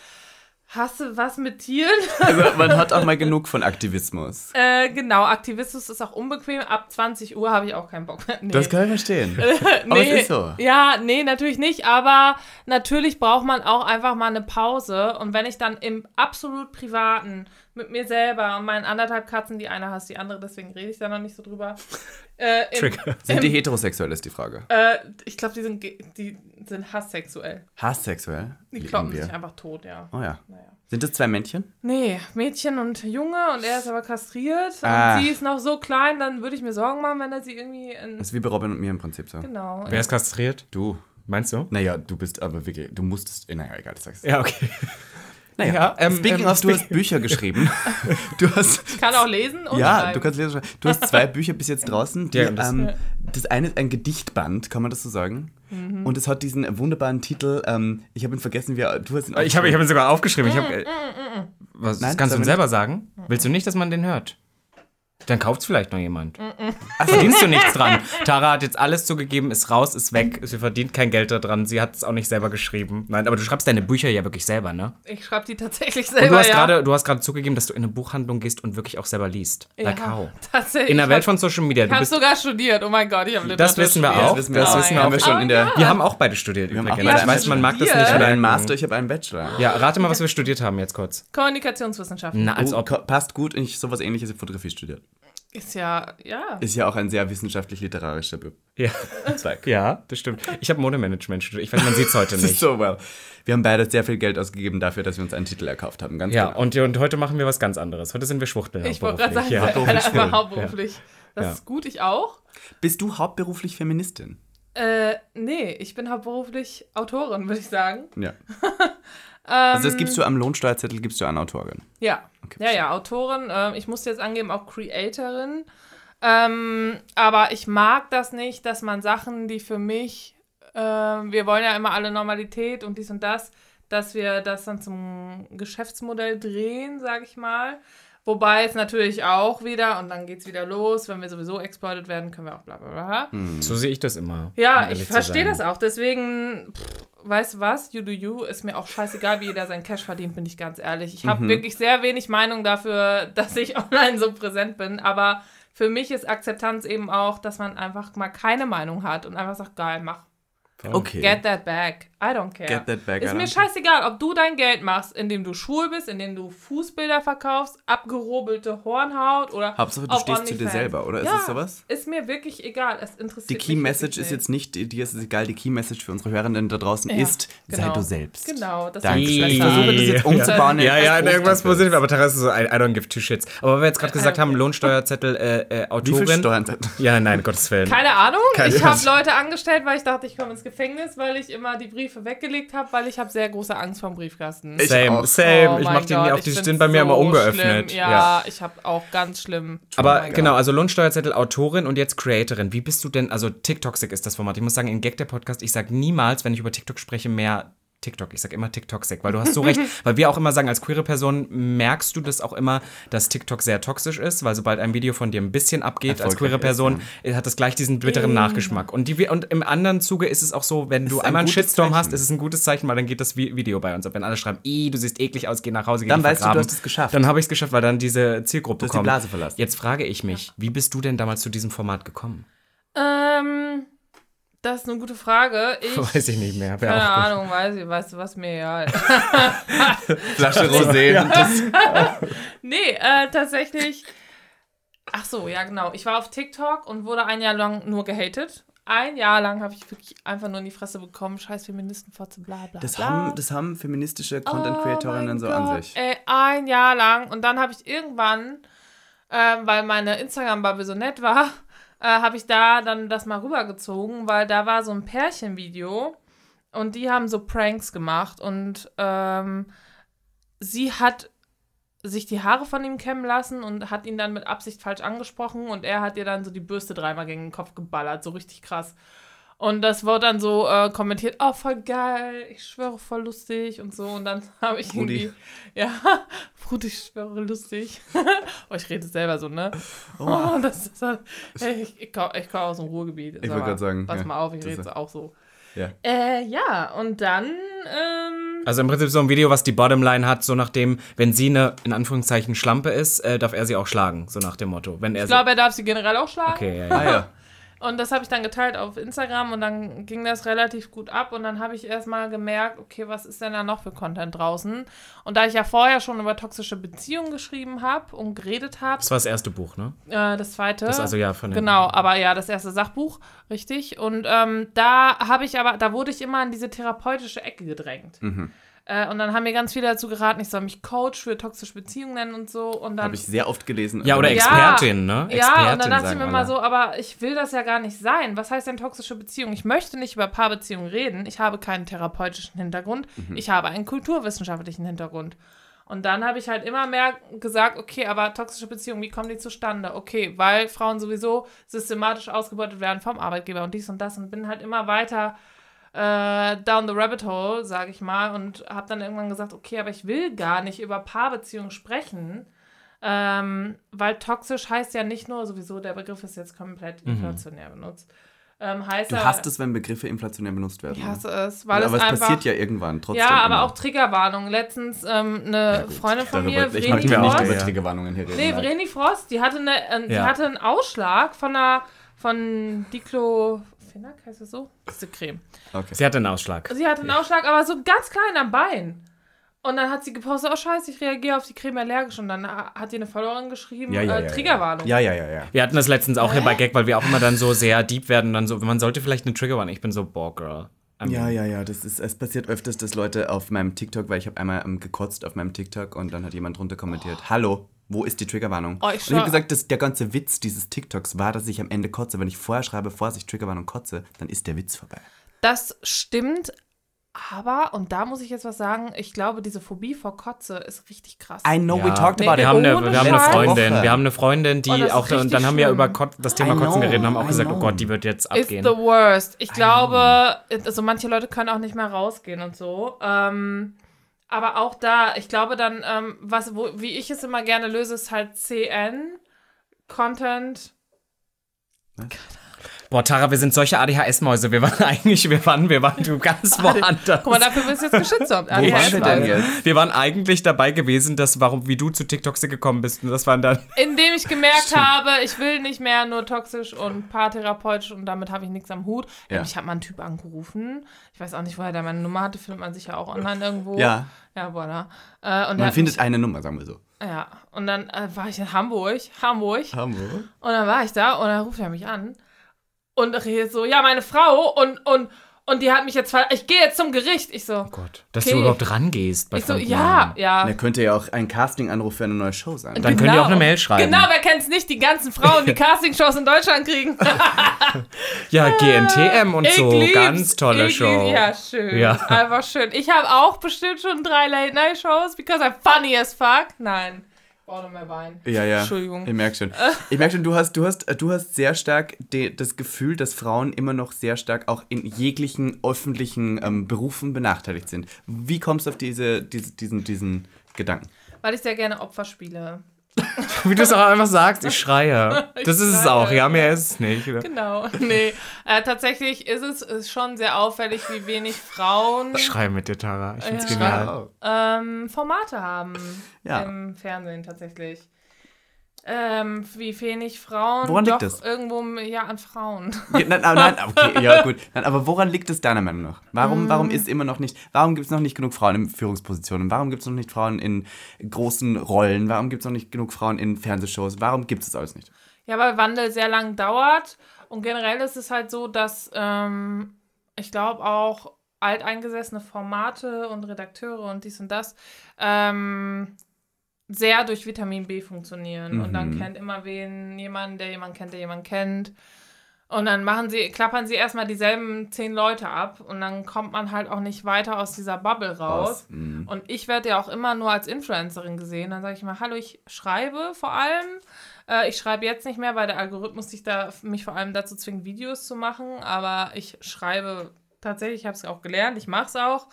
hast du was mit Tieren? Also man hat auch mal genug von Aktivismus. äh, genau, Aktivismus ist auch unbequem. Ab 20 Uhr habe ich auch keinen Bock mehr. Nee. Das kann ich verstehen. nee, aber es ist so. Ja, nee, natürlich nicht, aber natürlich braucht man auch einfach mal eine Pause. Und wenn ich dann im absolut Privaten mit mir selber und meinen anderthalb Katzen, die eine hasst die andere, deswegen rede ich da noch nicht so drüber. Äh, im, Trigger. Sind die heterosexuell, ist die Frage. Äh, ich glaube, die sind, ge- die sind hasssexuell. Hasssexuell? Die kloppen sich einfach tot, ja. Oh ja. Naja. Sind das zwei Männchen? Nee, Mädchen und Junge und er ist aber kastriert Ah. und sie ist noch so klein, dann würde ich mir Sorgen machen, wenn er sie irgendwie in. Das ist wie bei Robin und mir im Prinzip so. Genau. Wer ist kastriert? Du. Meinst du? Naja, du bist aber wirklich, du musstest, naja, egal, ich sag's. Ja, okay. Naja, Ja, ähm, speaking ähm, of, du hast Bücher geschrieben. Du hast, Ich kann auch lesen und ja, schreiben. du kannst lesen. Du hast zwei Bücher bis jetzt draußen. Die, Ja, das- ähm, das eine ist ein Gedichtband, kann man das so sagen? Mhm. Und es hat diesen wunderbaren Titel, ähm, ich habe ihn vergessen, wie er- du hast ihn Ich habe ich hab ihn sogar aufgeschrieben. Ich hab, äh, Mm, was, Nein, kannst du ihn selber sagen? Willst du nicht, dass man den hört? Dann kauft's vielleicht noch jemand. Mm, Ach, verdienst du nichts dran. Tara hat jetzt alles zugegeben, ist raus, ist weg. Sie verdient kein Geld daran. Sie hat es auch nicht selber geschrieben. Nein, aber du schreibst deine Bücher ja wirklich selber, ne? Ich schreibe die tatsächlich Und selber. du hast ja. gerade, du hast gerade zugegeben, dass du in eine Buchhandlung gehst und wirklich auch selber liest. Ja, how? Tatsächlich. In der Ich Welt von Social Media. Ich Du habe bist, sogar studiert. Oh mein Gott, ich habe das wissen wir auch. Das wissen wir das auch. wissen wir Haben wir schon in der. Wir haben auch beide studiert übrigens. auch beide ich weiß, man mag das nicht. Ich habe einen. Master, ich habe einen Bachelor. Ja, rate mal, was wir studiert haben jetzt kurz. Kommunikationswissenschaften. Na, als Oh, ob. passt gut, ich sowas ähnliches wie Fotografie studiert. Ist ja, ja. Ist ja auch ein sehr wissenschaftlich-literarischer Be Ja. Zweig. ja, das stimmt. Ich habe Modemanagement studiert. Ich weiß, man sieht es heute nicht. so well. Wir haben beide sehr viel Geld ausgegeben dafür, dass wir uns einen Titel erkauft haben. Ganz Ja, genau. und, und heute machen wir was ganz anderes. Heute sind wir Schwuchtel. Ich wollte gerade sagen, ja, ja, beruflich einfach schwul. hauptberuflich. Das Ja. ist gut, ich auch. Bist du hauptberuflich Feministin? Äh, nee, ich bin hauptberuflich Autorin, würde ich sagen. Ja. Ähm, Also das gibst du am Lohnsteuerzettel, gibst du an Autorin. Ja, ja, ja, Autorin. Ähm, ich musste jetzt angeben, auch Creatorin. Ähm, aber ich mag das nicht, dass man Sachen, die für mich, ähm, wir wollen ja immer alle Normalität und dies und das, dass wir das dann zum Geschäftsmodell drehen, sag ich mal. Wobei es natürlich auch wieder, und dann geht's wieder los, wenn wir sowieso exploitet werden, können wir auch bla bla bla. So sehe ich das immer. Ja, ich verstehe das auch. Deswegen, pff, weißt du was, you do you, ist mir auch scheißegal, wie jeder sein Cash verdient, bin ich ganz ehrlich. Ich Mhm. habe wirklich sehr wenig Meinung dafür, dass ich online so präsent bin, aber für mich ist Akzeptanz eben auch, dass man einfach mal keine Meinung hat und einfach sagt, geil, mach. Okay. Get that back. I don't care. Get that back, I Ist mir don't care. scheißegal, ob du dein Geld machst, indem du Schuhe bist, indem du Fußbilder verkaufst, abgerobelte Hornhaut oder. Hauptsache, du stehst zu dir selber, oder? Ist ja, es sowas? Ist mir wirklich egal. Es interessiert Die mich Key Message ist jetzt nicht, dir ist es egal, die Key Message für unsere Hörerinnen da draußen Ja, ist, sei genau. du selbst. Genau, das Danke. ist Ich versuche das jetzt umzubauen. in Ja, ja, etwas irgendwas Positives. positiv, aber Terrasse ist so, I, I don't give two shits. Aber weil wir jetzt gerade gesagt haben, Lohnsteuerzettel, äh, äh, Wie Autorin. viel Steuern? Ja, nein, Gottes Willen. Keine Ahnung. Keine ich habe. Leute angestellt, weil ich dachte, ich komme ins Gefängnis, weil ich immer die Briefe weggelegt habe, weil ich habe sehr große Angst vor dem Briefkasten. Ich Same, auch. same. Oh ich mein mach die nie auf, die stehen bei mir so immer ungeöffnet. Schlimm. Ja, ich habe auch ganz schlimm. Aber my genau, also Lohnsteuerzettel, Autorin und jetzt Creatorin. Wie bist du denn, also TikToxic ist das Format. Ich muss sagen, in Gag der Podcast, ich sag niemals, wenn ich über TikTok spreche, mehr TikTok. Ich sag immer TikToxic, weil du hast so recht. weil wir auch immer sagen, als queere Person merkst du das auch immer, dass TikTok sehr toxisch ist, weil sobald ein Video von dir ein bisschen abgeht, als queere ist, Person, hat das gleich diesen bitteren Nachgeschmack. Und, die, und im anderen Zuge ist es auch so, wenn du ist ein einmal einen Shitstorm hast, Zeichen. ist es ein gutes Zeichen, weil dann geht das Vi- Video bei uns ab. Wenn alle schreiben, "Ih, du siehst eklig aus, geh nach Hause, geh Dann weißt du, du vergraben", hast es geschafft. Dann habe ich es geschafft, weil dann diese Zielgruppe Du hast die kommt. Blase verlassen. Jetzt frage ich mich, wie bist du denn damals zu diesem Format gekommen? Ähm, das ist eine gute Frage. Ich, Weiß ich nicht mehr. Wär Keine. Ahnung, weiß ich, weißt du was mir egal. Flasche Rosé. das- nee, äh, tatsächlich. Ach so, ja genau. Ich war auf TikTok und wurde ein Jahr lang nur gehatet. Ein Jahr lang habe ich wirklich einfach nur in die Fresse bekommen. Scheiß Feministenfotze, bla bla Das bla. haben, das haben feministische Oh Content-Creatorinnen mein so Gott, an sich. Ey, ein Jahr lang. Und dann habe ich irgendwann, ähm, weil meine Instagram-Bubble so nett war, äh, habe ich da dann das mal rübergezogen, weil da war so ein Pärchenvideo und die haben so Pranks gemacht und ähm, sie hat sich die Haare von ihm kämmen lassen und hat ihn dann mit Absicht falsch angesprochen und er hat ihr dann so die Bürste dreimal gegen den Kopf geballert, so richtig krass. Und das wurde dann so äh, kommentiert, oh, voll geil, ich schwöre, voll lustig und so. Und dann habe ich Rudi. irgendwie, ja, Rudi, ich schwöre, lustig. oh, ich rede selber so, ne? Oh, das ist halt, ey, ich, ich, komm- ich komme aus dem Ruhrgebiet. Ich wollte gerade sagen, Pass ja, mal auf, ich das rede so auch so. Ja. Äh, ja, und dann, ähm, Also im Prinzip so ein Video, was die Bottomline hat, so nachdem, wenn sie eine, in Anführungszeichen, Schlampe ist, äh, darf er sie auch schlagen, so nach dem Motto. Wenn er ich glaube, er darf sie generell auch schlagen. Okay, ja, ja. Ah ja. Und das habe ich dann geteilt auf Instagram und dann ging das relativ gut ab und dann habe ich erstmal gemerkt, okay, was ist denn da noch für Content draußen? Und da ich ja vorher schon über toxische Beziehungen geschrieben habe und geredet habe, Das war das erste Buch, ne? äh, das zweite. Das ist also ja von Genau, aber ja, das erste Sachbuch, richtig. Und ähm, da habe ich aber, da wurde ich immer in diese therapeutische Ecke gedrängt. Mhm. Äh, und dann haben mir ganz viele dazu geraten, ich soll mich Coach für toxische Beziehungen nennen und so. Und dann Habe ich sehr oft gelesen. Ja, oder Ja. Expertin, ne? ja, Expertin, und dann dachte ich mir alle. mal so, aber ich will das ja gar nicht sein. Was heißt denn toxische Beziehung? Ich möchte nicht über Paarbeziehungen reden. Ich habe keinen therapeutischen Hintergrund. Mhm. Ich habe einen kulturwissenschaftlichen Hintergrund. Und dann habe ich halt immer mehr gesagt, okay, aber toxische Beziehungen, wie kommen die zustande? Okay, weil Frauen sowieso systematisch ausgebeutet werden vom Arbeitgeber und dies und das und bin halt immer weiter äh, down the rabbit hole, sage ich mal, und habe dann irgendwann gesagt, okay, aber ich will gar nicht über Paarbeziehungen sprechen, ähm, weil toxisch heißt ja nicht nur, sowieso der Begriff ist jetzt komplett inflationär benutzt, ähm, heißt Du ja, hast es, wenn Begriffe inflationär benutzt werden. ich hasse es, weil aber es es einfach, passiert ja irgendwann trotzdem. ja, aber immer. auch Triggerwarnung. Letztens ähm, eine Freundin von mir, Darüber, ich Vreni möchte nicht Frost, über Ja. Triggerwarnungen hier reden. Nee, nein. Vreni Frost, die hatte, eine, äh, die Ja. hatte einen Ausschlag von einer, von Diclofenac, heißt das so? Diese Creme. Okay. Sie hatte einen Ausschlag. Sie hatte einen Ausschlag, aber so ganz klein am Bein. Und dann hat sie gepostet, oh scheiße, ich reagiere auf die Creme allergisch. Und dann ha- hat ihr eine Followerin geschrieben, Ja, ja, äh, ja, Triggerwarnung. Ja, ja, ja, ja. Wir hatten das letztens auch hier bei Gag, weil wir auch immer dann so sehr deep werden, dann so, man sollte vielleicht eine Trigger warnen. Ich bin so, boah, Girl. I mean, Ja, ja, ja, das ist, es passiert öfters, dass Leute auf meinem TikTok, weil ich habe einmal ähm, gekotzt auf meinem TikTok und dann hat jemand drunter kommentiert, hallo, Wo ist die Triggerwarnung? Oh, ich und ich habe gesagt, dass der ganze Witz dieses TikToks war, dass ich am Ende kotze. Wenn ich vorher schreibe, vor sich Triggerwarnung kotze, dann ist der Witz vorbei. Das stimmt, aber, und da muss ich jetzt was sagen, ich glaube, diese Phobie vor Kotze ist richtig krass. I know, we Ja. talked Nee, about Wir it. haben eine, wir haben eine. Freundin, Woche. wir haben eine Freundin, die Oh, auch, und dann haben wir schlimm. über Kot das Thema I Kotzen know, geredet und haben auch I gesagt, oh know. Gott, die wird jetzt Ist abgehen. the worst. Ich glaube, also manche Leute können auch nicht mehr rausgehen und so. Ähm, aber auch da, ich glaube dann, ähm, was, wo, wie ich es immer gerne löse, ist halt CN, Content. Boah, Tara, wir sind solche ADHS-Mäuse. Wir waren eigentlich, wir waren, wir waren du ganz woanders. Guck mal, dafür bist du jetzt geschützt. Wo waren wir denn jetzt? Wir waren eigentlich dabei gewesen, dass warum, wie du zu TikToks gekommen bist. Und das waren dann. Indem ich gemerkt habe, ich will nicht mehr nur toxisch und paartherapeutisch und damit habe ich nichts am Hut. Ja. Ich habe mal einen Typ angerufen. Ich weiß auch nicht, woher der meine Nummer hatte. Findet man sicher auch online irgendwo. Ja, Ja, voilà. Äh, man findet mich, eine Nummer, sagen wir so. Ja, und dann äh, war ich in Hamburg. Hamburg. Hamburg. Und dann war ich da und dann ruft er mich an und redet so, ja, meine Frau und, und, und die hat mich jetzt, ver ich gehe jetzt zum Gericht. Ich so, Gott. Dass Okay. du überhaupt rangehst bei ich so, fremden ja, Männern. ja. Könnte ja auch ein Casting-Anruf für eine neue Show sein. Dann können die auch eine Mail schreiben. Genau, wer kennt's nicht? Die ganzen Frauen, die Castingshows in Deutschland kriegen. Ja, GNTM und Ich so. lieb's, Ganz tolle ich Show. lieb's. Ja, schön. Ja. Einfach schön. Ich habe auch bestimmt schon drei Late-Night-Shows, because I'm funny as fuck. Nein, noch mehr Wein. Ja, ja. Entschuldigung. Ich merke schon. Ich merke schon, du hast, du hast, du hast sehr stark de, das Gefühl, dass Frauen immer noch sehr stark auch in jeglichen öffentlichen ähm, Berufen benachteiligt sind. Wie kommst du auf diese, diese, diesen, diesen Gedanken? Weil ich sehr gerne Opfer spiele. Wie du es auch einfach sagst, ich schreie. Das ist es schreie. auch, ja, mehr ist es nicht. Oder? Genau. Nee, äh, tatsächlich ist es ist schon sehr auffällig, wie wenig Frauen Ich schreie mit dir, Tara. Ich find's Ja. genial. ähm, Formate haben Ja. im Fernsehen tatsächlich. Ähm, wie wenig Frauen Woran liegt das? irgendwo ja an Frauen. Ja, nein, aber nein, okay, ja gut. Nein, aber woran liegt es deiner Meinung nach? Warum, Mm. warum ist immer noch nicht, warum gibt es noch nicht genug Frauen in Führungspositionen? Warum gibt es noch nicht Frauen in großen Rollen? Warum gibt es noch nicht genug Frauen in Fernsehshows? Warum gibt es das alles nicht? Ja, weil Wandel sehr lang dauert und generell ist es halt so, dass ähm, ich glaube auch alteingesessene Formate und Redakteure und dies und das ähm, sehr durch Vitamin B funktionieren und dann Mhm. kennt immer wen jemanden, der jemanden kennt, der jemanden kennt. Und dann machen sie, klappern sie erstmal dieselben zehn Leute ab und dann kommt man halt auch nicht weiter aus dieser Bubble raus. Mhm. Und ich werde ja auch immer nur als Influencerin gesehen. Dann sage ich mal, hallo, ich schreibe vor allem. Äh, ich schreibe jetzt nicht mehr, weil der Algorithmus sich da, mich vor allem dazu zwingt, Videos zu machen. Aber ich schreibe tatsächlich, ich habe es auch gelernt, ich mache es auch.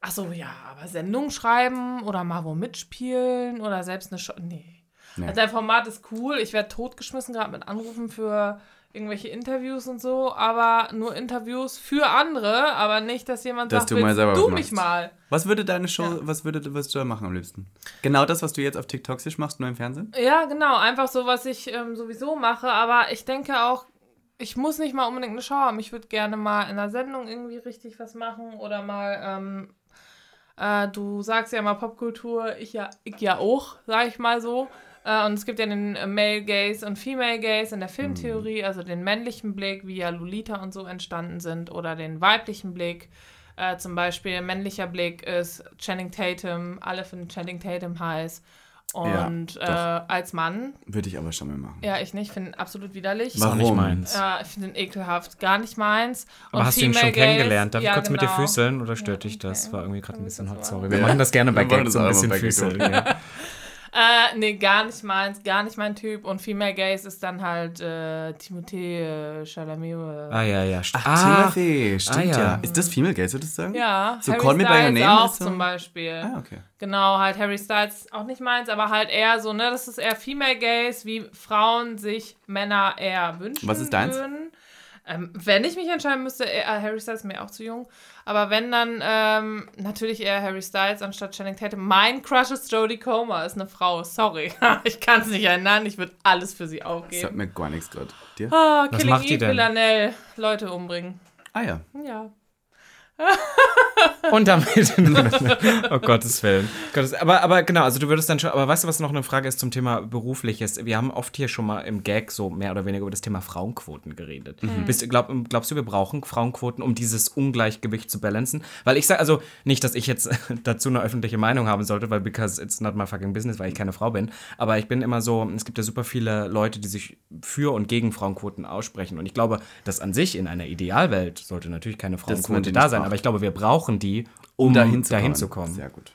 Ach so, ja, aber Sendungen schreiben oder mal wo mitspielen oder selbst eine Show. Nee. Nee. Also dein Format ist cool. Ich werde totgeschmissen, gerade mit Anrufen für irgendwelche Interviews und so, aber nur Interviews für andere, aber nicht, dass jemand Dass sagt, du mal willst selber du mich machst. mal. Was würde deine Show, Ja. was würde was du da machen am liebsten? Genau das, was du jetzt auf TikToksisch machst, nur im Fernsehen? Ja, genau, einfach so, was ich ähm, sowieso mache, aber ich denke auch, ich muss nicht mal unbedingt eine Show haben. Ich würde gerne mal in einer Sendung irgendwie richtig was machen oder mal, ähm, äh, du sagst ja mal Popkultur, ich ja, ich ja auch, sag ich mal so. Äh, und es gibt ja den äh, Male Gaze und Female Gaze in der Filmtheorie, also den männlichen Blick, wie ja Lolita und so entstanden sind, oder den weiblichen Blick. Äh, zum Beispiel männlicher Blick ist Channing Tatum, alle finden Channing Tatum heiß. Und Ja, äh, als Mann, Würde ich aber schon mal machen. ja, ich nicht, finde ihn absolut widerlich. Ist auch nicht Warum? meins. Ja, ich finde ihn ekelhaft, gar nicht meins. Aber Und hast du ihn schon Gaze- kennengelernt? Darf ja, ich kurz mit dir genau. füßeln oder stört Ja, dich das? okay. War irgendwie gerade ein bisschen hot, so sorry. machen? Wir machen das gerne bei Gags so ein bisschen füßeln. Äh, nee, gar nicht meins, gar nicht mein Typ. Und Female Gaze ist dann halt äh, Timothée äh, Chalamet. äh, Ah, ja, ja. st- Ach, Timothy, stimmt ah, ja. ja. Ist das Female Gaze, würdest du sagen? Ja, So Harry Call Me By Your Name auch so- zum Beispiel. Ah, okay. Genau, halt Harry Styles auch nicht meins, aber halt eher so, ne, das ist eher Female Gaze, wie Frauen sich Männer eher wünschen Was ist deins? würden. Ähm, wenn ich mich entscheiden müsste, eher, äh, Harry Styles ist mir auch zu jung, aber wenn dann ähm, natürlich eher Harry Styles anstatt Channing Tatum. Mein Crush ist Jodie Comer, ist eine Frau, sorry. ich kann es nicht ändern, ich würde alles für sie Das sagt aufgeben. mir gar nichts gerade. Dir? Ah, Was Killing macht die Eve denn? Villanelle, Leute umbringen. Ah ja. Ja. Und damit. oh Gottes Willen. Gottes, aber, aber genau, also du würdest dann schon. Aber weißt du, was noch eine Frage ist zum Thema Berufliches? Wir haben oft hier schon mal im Gag so mehr oder weniger über das Thema Frauenquoten geredet. Mhm. Bist, glaub, glaubst du, wir brauchen Frauenquoten, um dieses Ungleichgewicht zu balancen? Weil ich sage, also nicht, dass ich jetzt dazu eine öffentliche Meinung haben sollte, weil because it's not my fucking business, weil ich keine Frau bin. Aber ich bin immer so, es gibt ja super viele Leute, die sich für und gegen Frauenquoten aussprechen. Und ich glaube, dass an sich in einer Idealwelt sollte natürlich keine Frauenquote da sein. Aber ich glaube, wir brauchen die, um, dahin zu, dahin kommen. zu kommen. Sehr gut.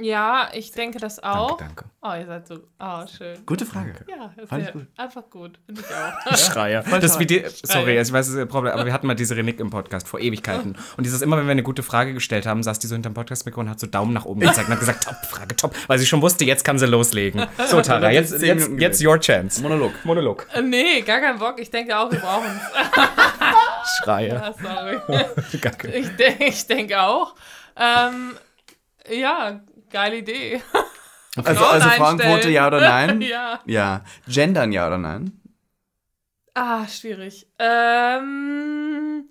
Ja, ich denke das auch. danke. Oh, ihr seid so. Oh, schön. Gute Frage. Ja, Fand ich ja gut. einfach gut. Finde ich auch. Schreier. Das wie die, sorry, ich weiß, das ist ein Problem, aber wir hatten mal diese Renick im Podcast vor Ewigkeiten. Und dieses immer, wenn wir eine gute Frage gestellt haben, saß die so hinterm Podcast-Mikro und hat so Daumen nach oben gezeigt und hat gesagt, top, Frage, top, weil sie schon wusste, jetzt kann sie loslegen. So, Tara, jetzt, jetzt jetzt, your chance. Monolog. Monolog. Äh, nee, gar keinen Bock. Ich denke auch, wir brauchen es. Schreier. Ah, sorry. Kein- Ich, de ich denke auch. Ähm, ja, geile Idee. Also, also. Frauenquote ja oder nein? ja. Ja. Gendern ja oder nein? Ah, schwierig. Ähm.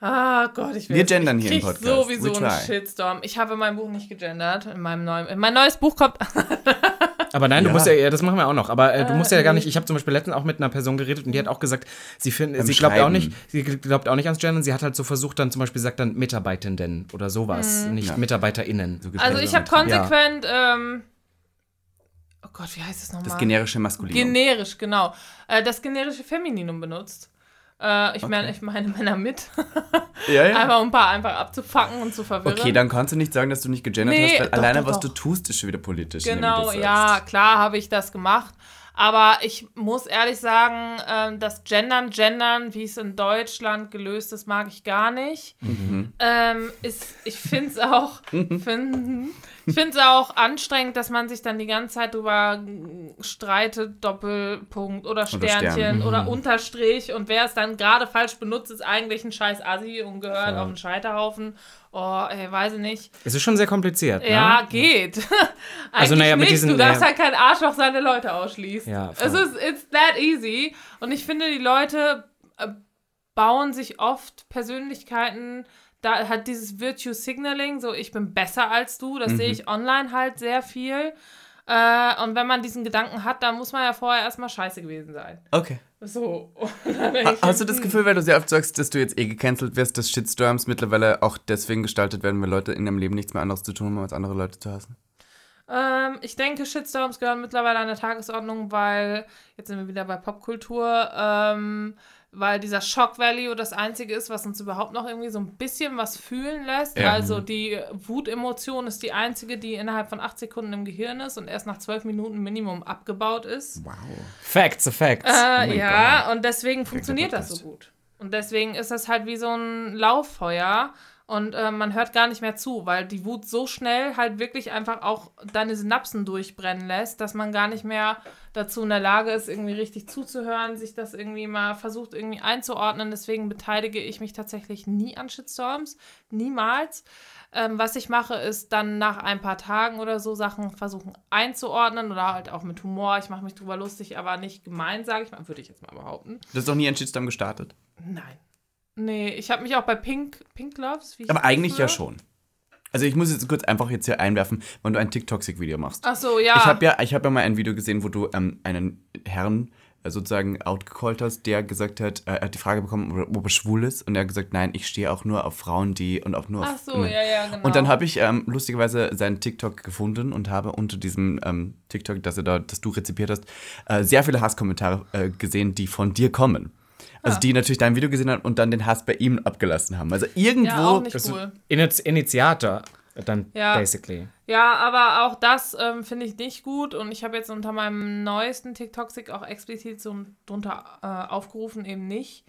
Ah Gott, ich will Wir gendern ich hier im Podcast. sowieso einen. Shitstorm. Ich habe in meinem Buch nicht gegendert. In meinem neuen. Mein neues Buch kommt. Aber nein, du Ja. musst ja, ja, das machen wir auch noch. Aber äh, du musst ja gar nicht. Ich habe zum Beispiel letztens auch mit einer Person geredet und die hat auch gesagt, sie findet, Beim sie glaubt auch nicht, sie glaubt auch nicht ans Gendern. Sie hat halt so versucht, dann zum Beispiel sagt dann Mitarbeitenden oder sowas, nicht Ja. MitarbeiterInnen. So Also ich habe konsequent. Ähm, oh Gott, wie heißt es nochmal? Das generische Maskulinum. Generisch, genau. Äh, das generische Femininum benutzt. Äh, ich, meine, ich meine Männer mit. ja, ja. einfach um ein paar einfach abzufacken und zu verwirren. Okay, dann kannst du nicht sagen, dass du nicht gegendert Nee, hast, weil doch, alleine doch, was doch. du tust, ist schon wieder politisch. Genau, ja, klar habe ich das gemacht. Aber ich muss ehrlich sagen, ähm, das Gendern, Gendern, wie es in Deutschland gelöst ist, mag ich gar nicht. Mhm. Ähm, ist, ich finde es auch, find, ich finde es auch anstrengend, dass man sich dann die ganze Zeit drüber streitet, Doppelpunkt oder Sternchen Stern. oder, Mhm. Unterstrich und wer es dann gerade falsch benutzt, ist eigentlich ein scheiß Assi und gehört auf einen Scheiterhaufen. Oh, ey, weiß ich nicht. Es ist schon sehr kompliziert. Ja, ne? geht. Also, Eigentlich naja, mit nicht. diesen- du darfst naja. halt kein Arschloch seine Leute ausschließen. Ja, es voll. ist it's that easy. Und ich finde, die Leute äh, bauen sich oft Persönlichkeiten. Da hat dieses Virtue Signaling, so ich bin besser als du, das Mhm. sehe ich online halt sehr viel. Äh, und wenn man diesen Gedanken hat, dann muss man ja vorher erstmal scheiße gewesen sein. Okay. So. Ha- Hast du das hm. Gefühl, weil du sehr oft sagst, dass du jetzt eh gecancelt wirst, dass Shitstorms mittlerweile auch deswegen gestaltet werden, weil Leute in ihrem Leben nichts mehr anderes zu tun haben, als andere Leute zu hassen? Ähm, ich denke, Shitstorms gehören mittlerweile an der Tagesordnung, weil, jetzt sind wir wieder bei Popkultur, ähm, weil dieser Shock Value das Einzige ist, was uns überhaupt noch irgendwie so ein bisschen was fühlen lässt. Ja. Also die Wutemotion ist die einzige, die innerhalb von acht Sekunden im Gehirn ist und erst nach zwölf Minuten Minimum abgebaut ist. Wow. Facts, the facts. Äh, mein ja, und deswegen funktioniert das so gut. Und deswegen ist das halt wie so ein Lauffeuer und äh, man hört gar nicht mehr zu, weil die Wut so schnell halt wirklich einfach auch deine Synapsen durchbrennen lässt, dass man gar nicht mehr dazu in der Lage ist, irgendwie richtig zuzuhören, sich das irgendwie mal versucht irgendwie einzuordnen. Deswegen beteilige ich mich tatsächlich nie an Shitstorms, niemals. Ähm, was ich mache, ist dann nach ein paar Tagen oder so Sachen versuchen einzuordnen oder halt auch mit Humor. Ich mache mich drüber lustig, aber nicht gemein, sage ich mal, würde ich jetzt mal behaupten. Du hast doch nie einen Shitstorm gestartet. Nein. Nee, ich habe mich auch bei Pink, Pink Gloves, Aber eigentlich ja schon. Also ich muss jetzt kurz einfach jetzt hier einwerfen, wenn du ein TikTok-Video machst. Ach so, ja. Ich habe ja, ich hab ja mal ein Video gesehen, wo du ähm, einen Herrn äh, sozusagen outgecallt hast, der gesagt hat, äh, er hat die Frage bekommen, ob er schwul ist und er hat gesagt, nein, ich stehe auch nur auf Frauen, die und auch nur auf Ach so, ja, ja, genau. Und dann habe ich ähm, lustigerweise seinen TikTok gefunden und habe unter diesem ähm, TikTok, das, er da, das du rezipiert hast, äh, sehr viele Hasskommentare äh, gesehen, die von dir kommen. Also die natürlich dein Video gesehen haben und dann den Hass bei ihm abgelassen haben. Also irgendwo. ja, auch nicht Das cool. Initiator, dann Ja. basically. Ja, aber auch das ähm, finde ich nicht gut und ich habe jetzt unter meinem neuesten TikTok-Sick auch explizit so drunter äh, aufgerufen, eben nicht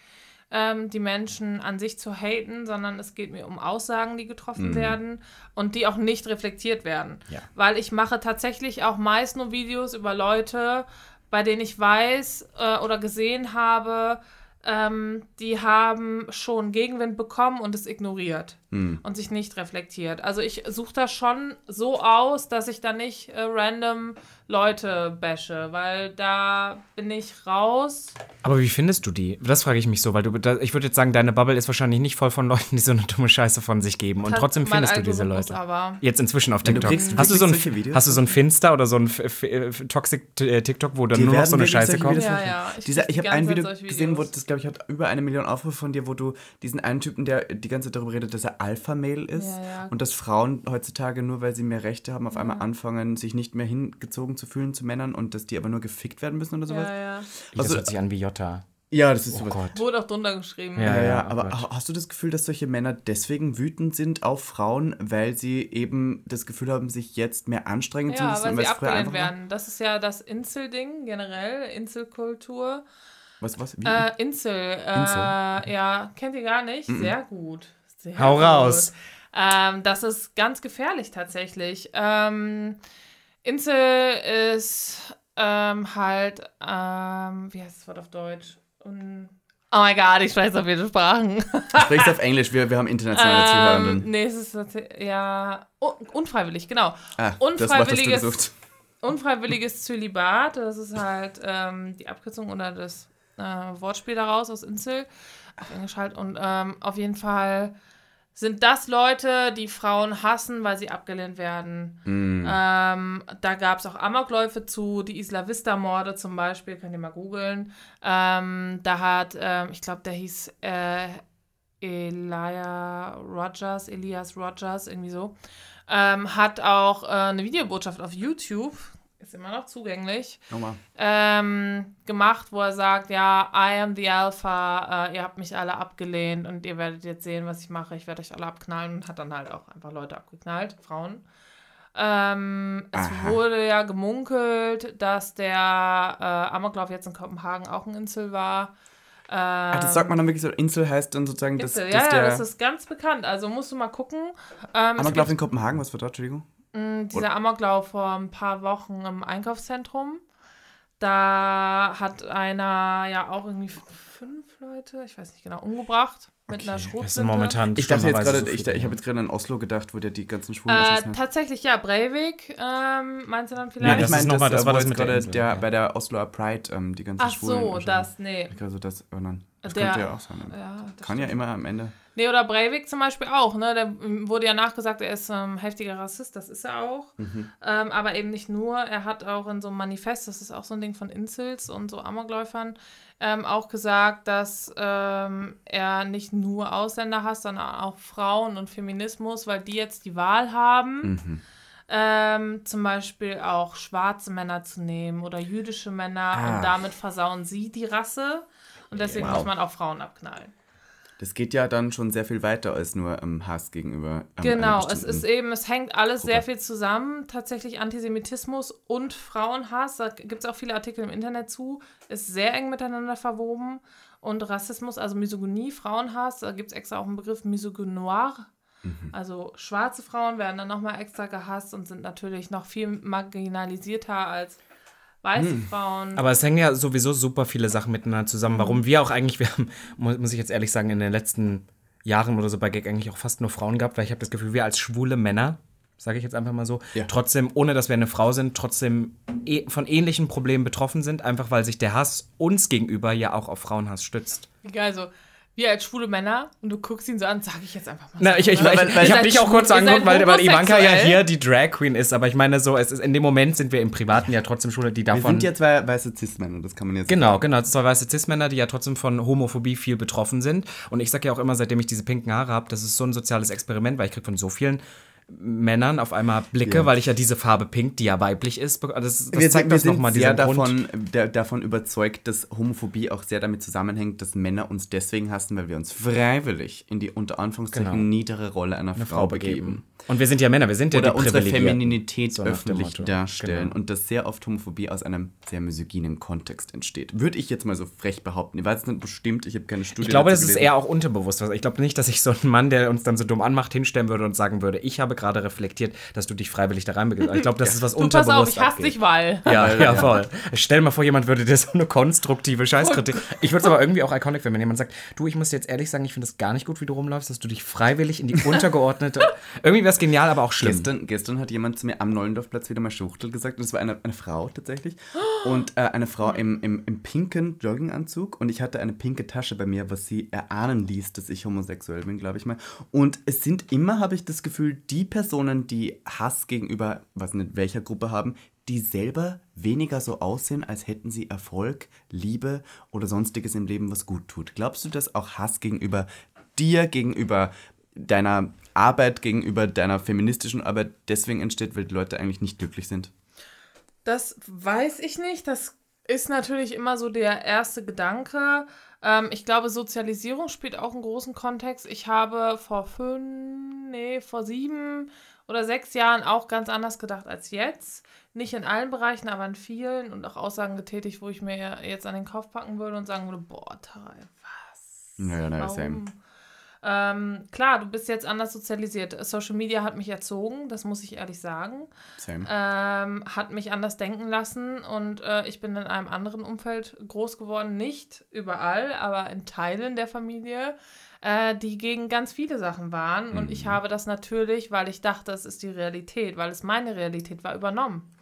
ähm, die Menschen an sich zu haten, sondern es geht mir um Aussagen, die getroffen werden und die auch nicht reflektiert werden. Ja. Weil ich mache tatsächlich auch meist nur Videos über Leute, bei denen ich weiß äh, oder gesehen habe, ähm, die haben schon Gegenwind bekommen und es ignoriert Hm. und sich nicht reflektiert. Also ich suche das schon so aus, dass ich da nicht äh, random Leute bashe, weil da bin ich raus. Aber wie findest du die? Das frage ich mich so, weil du, da, ich würde jetzt sagen, deine Bubble ist wahrscheinlich nicht voll von Leuten, die so eine dumme Scheiße von sich geben. Und trotzdem findest du diese Leute. Aber. Jetzt inzwischen auf du TikTok. kriegst Hast du, so ein, hast du so ein Finster oder so ein F F F Toxic äh, TikTok, wo dann Die nur noch so eine Scheiße kommt? Ja, ja, ich Dieser, ich habe ein Video gesehen, wo das, glaube ich, hat über eine Million Aufrufe von dir, wo du diesen einen Typen, der die ganze Zeit darüber redet, dass er Alpha-Mail ist Ja, ja. und dass Frauen heutzutage, nur weil sie mehr Rechte haben, auf einmal anfangen, sich nicht mehr hingezogen zu fühlen zu Männern und dass die aber nur gefickt werden müssen oder sowas. Ja, ja. Das Also- hört sich an wie Jota. Ja, das ist Oh sowas. Gott. Wurde auch drunter geschrieben. Ja, Ja, ja, ja, oh aber ha- hast du das Gefühl, dass solche Männer deswegen wütend sind auf Frauen, weil sie eben das Gefühl haben, sich jetzt mehr anstrengen zu Ja, müssen? weil und sie abgelehnt einfach war? werden. Das ist ja das Insel-Ding generell, Inselkultur. Was, was? Wie? Äh, Insel, äh, Insel? ja, kennt ihr gar nicht? Sehr gut. Sehr Hau gut. raus. Ähm, das ist ganz gefährlich tatsächlich. Ähm, Insel ist ähm, halt, ähm, wie heißt das Wort auf Deutsch? Un oh mein Gott, ich spreche so viele Sprachen. Sprichst auf Englisch, wir, wir haben internationale ähm, Zuhörenden. nee, es ist ja un unfreiwillig, genau. Ah, das Wort du unfreiwilliges-. Unfreiwilliges Zölibat, das ist halt ähm, die Abkürzung oder das äh, Wortspiel daraus aus Insel, auf Englisch halt. Und ähm, auf jeden Fall sind das Leute, die Frauen hassen, weil sie abgelehnt werden. Mm. Ähm, da gab es auch Amokläufe zu, die Isla Vista-Morde zum Beispiel, könnt ihr mal googeln. Ähm, da hat, ähm, ich glaube, der hieß äh, Elia Rogers, Elias Rogers, irgendwie so, ähm, hat auch äh, eine Videobotschaft auf YouTube, ist immer noch zugänglich, ähm, gemacht, wo er sagt, ja, I am the Alpha, äh, ihr habt mich alle abgelehnt und ihr werdet jetzt sehen, was ich mache, ich werde euch alle abknallen und hat dann halt auch einfach Leute abgeknallt, Frauen. Ähm, es Aha. wurde ja gemunkelt, dass der äh, Amoklauf jetzt in Kopenhagen auch ein Insel war. Ähm, Ah, das sagt man dann wirklich so, Insel heißt dann sozusagen, dass, Insel, dass ja, der... ja, das ist ganz bekannt. Also musst du mal gucken. Ähm, Amoklauf in Kopenhagen, was war dort, Entschuldigung? Mh, dieser Amoklauf vor ein paar Wochen im Einkaufszentrum. Da hat einer ja auch irgendwie fünf Leute, ich weiß nicht genau, umgebracht mit einer Das ist Schrotflinte. momentan Ich dachte jetzt gerade, so ich, ich habe jetzt gerade an Oslo gedacht, wo der die ganzen Schwulen Äh, tatsächlich, ja, Breivik, ähm, meinst du dann Ja, vielleicht? das ist noch mal- das äh, war das jetzt mit der gerade Insel, der, ja. bei der Osloer Pride ähm, die ganzen Ach Schwulen so, erschossen. das, nee. Also das, oh nein, das Der- könnte ja auch sein. ne? Ja, das Kann ja stimmt. immer am Ende. Nee, oder Breivik zum Beispiel auch, ne? Der ähm, wurde ja nachgesagt, er ist ähm, heftiger Rassist, das ist er auch. Mhm. Ähm, aber eben nicht nur, er hat auch in so einem Manifest, das ist auch so ein Ding von Insels und so Amokläufern, ähm, auch gesagt, dass ähm, er nicht nur Ausländer hasst, sondern auch Frauen und Feminismus, weil die jetzt die Wahl haben. Mhm. Ähm, zum Beispiel auch schwarze Männer zu nehmen oder jüdische Männer Ah. und damit versauen sie die Rasse und deswegen Wow. muss man auch Frauen abknallen. Das geht ja dann schon sehr viel weiter als nur ähm, Hass gegenüber. Ähm, Genau, es ist eben, es hängt alles Gruppe. sehr viel zusammen. Tatsächlich Antisemitismus und Frauenhass, da gibt es auch viele Artikel im Internet zu, ist sehr eng miteinander verwoben. Und Rassismus, also Misogynie, Frauenhass, da gibt es extra auch einen Begriff Misogynoir. Mhm. Also schwarze Frauen werden dann nochmal extra gehasst und sind natürlich noch viel marginalisierter als weiße Hm. Frauen. Aber es hängen ja sowieso super viele Sachen miteinander zusammen. Warum wir auch eigentlich, wir haben, mu- muss ich jetzt ehrlich sagen, in den letzten Jahren oder so bei Gag eigentlich auch fast nur Frauen gehabt, weil ich habe das Gefühl, wir als schwule Männer, sage ich jetzt einfach mal so, Ja. trotzdem, ohne dass wir eine Frau sind, trotzdem eh, von ähnlichen Problemen betroffen sind, einfach weil sich der Hass uns gegenüber ja auch auf Frauenhass stützt. also, wir als schwule Männer, und du guckst ihn so an, sage ich jetzt einfach mal. Na, so, ich, ich, ich, ich, ich habe dich auch kurz angeguckt, weil, weil Ivanka ja hier die Drag Queen ist, aber ich meine so, es ist, in dem Moment sind wir im Privaten ja trotzdem Schule, die Wir davon... sind ja zwei weiße Cis-Männer, das kann man jetzt Genau, genau. Zwei weiße Cis-Männer, die ja trotzdem von Homophobie viel betroffen sind. Und ich sage ja auch immer, seitdem ich diese pinken Haare habe, das ist so ein soziales Experiment, weil ich kriege von so vielen Männern auf einmal Blicke, Ja. weil ich ja diese Farbe pink, die ja weiblich ist, das, das wir zeigt sind, das nochmal sehr davon, der, davon überzeugt, dass Homophobie auch sehr damit zusammenhängt, dass Männer uns deswegen hassen, weil wir uns freiwillig in die unter Anführungszeichen Genau. niedere Rolle einer Frau, begeben. Und wir sind ja Männer, wir sind ja Oder die unsere. Femininität So öffentlich darstellen Genau. und dass sehr oft Homophobie aus einem sehr misogynen Kontext entsteht. Würde ich jetzt mal so frech behaupten. Ich weiß es nicht bestimmt, ich habe keine Studie Ich glaube, das dazu ist gelesen. eher auch unterbewusst. Also Ich glaube nicht, dass sich so ein Mann, der uns dann so dumm anmacht, hinstellen würde und sagen würde, ich habe gerade reflektiert, dass du dich freiwillig da reinbegibst. Ich glaube, das ist was Du pass auf, unterbewusst ich hasse abgeht. dich, weil. Ja, ja, voll. Stell dir mal vor, jemand würde dir so eine konstruktive Scheißkritik. Ich würde es aber irgendwie auch iconic finden, wenn jemand sagt, du, ich muss dir jetzt ehrlich sagen, ich finde es gar nicht gut, wie du rumläufst, dass du dich freiwillig in die untergeordnete. irgendwie wäre es genial, aber auch schlimm. Gestern, gestern hat jemand zu mir am Neulendorfplatz wieder mal Schuchtel gesagt. Und es war eine, eine Frau tatsächlich. Und äh, eine Frau im, im, im pinken Jogginganzug. Und ich hatte eine pinke Tasche bei mir, was sie erahnen ließ, dass ich homosexuell bin, glaube ich mal. Und es sind immer, habe ich das Gefühl, die Personen, die Hass gegenüber, was nicht welcher Gruppe haben, die selber weniger so aussehen, als hätten sie Erfolg, Liebe oder sonstiges im Leben, was gut tut. Glaubst du, dass auch Hass gegenüber dir, gegenüber deiner Arbeit, gegenüber deiner feministischen Arbeit deswegen entsteht, weil die Leute eigentlich nicht glücklich sind? Das weiß ich nicht. Das ist natürlich immer so der erste Gedanke. Ähm, ich glaube, Sozialisierung spielt auch einen großen Kontext. Ich habe vor fünf, nee, vor sieben oder sechs Jahren auch ganz anders gedacht als jetzt. Nicht in allen Bereichen, aber in vielen und auch Aussagen getätigt, wo ich mir jetzt an den Kopf packen würde und sagen würde, boah, Tarek, was? Naja, Warum? same. Ähm, klar, du bist jetzt anders sozialisiert. Social Media hat mich erzogen, das muss ich ehrlich sagen. Same. Ähm, hat mich anders denken lassen und äh, ich bin in einem anderen Umfeld groß geworden. Nicht überall, aber in Teilen der Familie, äh, die gegen ganz viele Sachen waren. Und ich habe das natürlich, weil ich dachte, es ist die Realität, weil es meine Realität war, übernommen.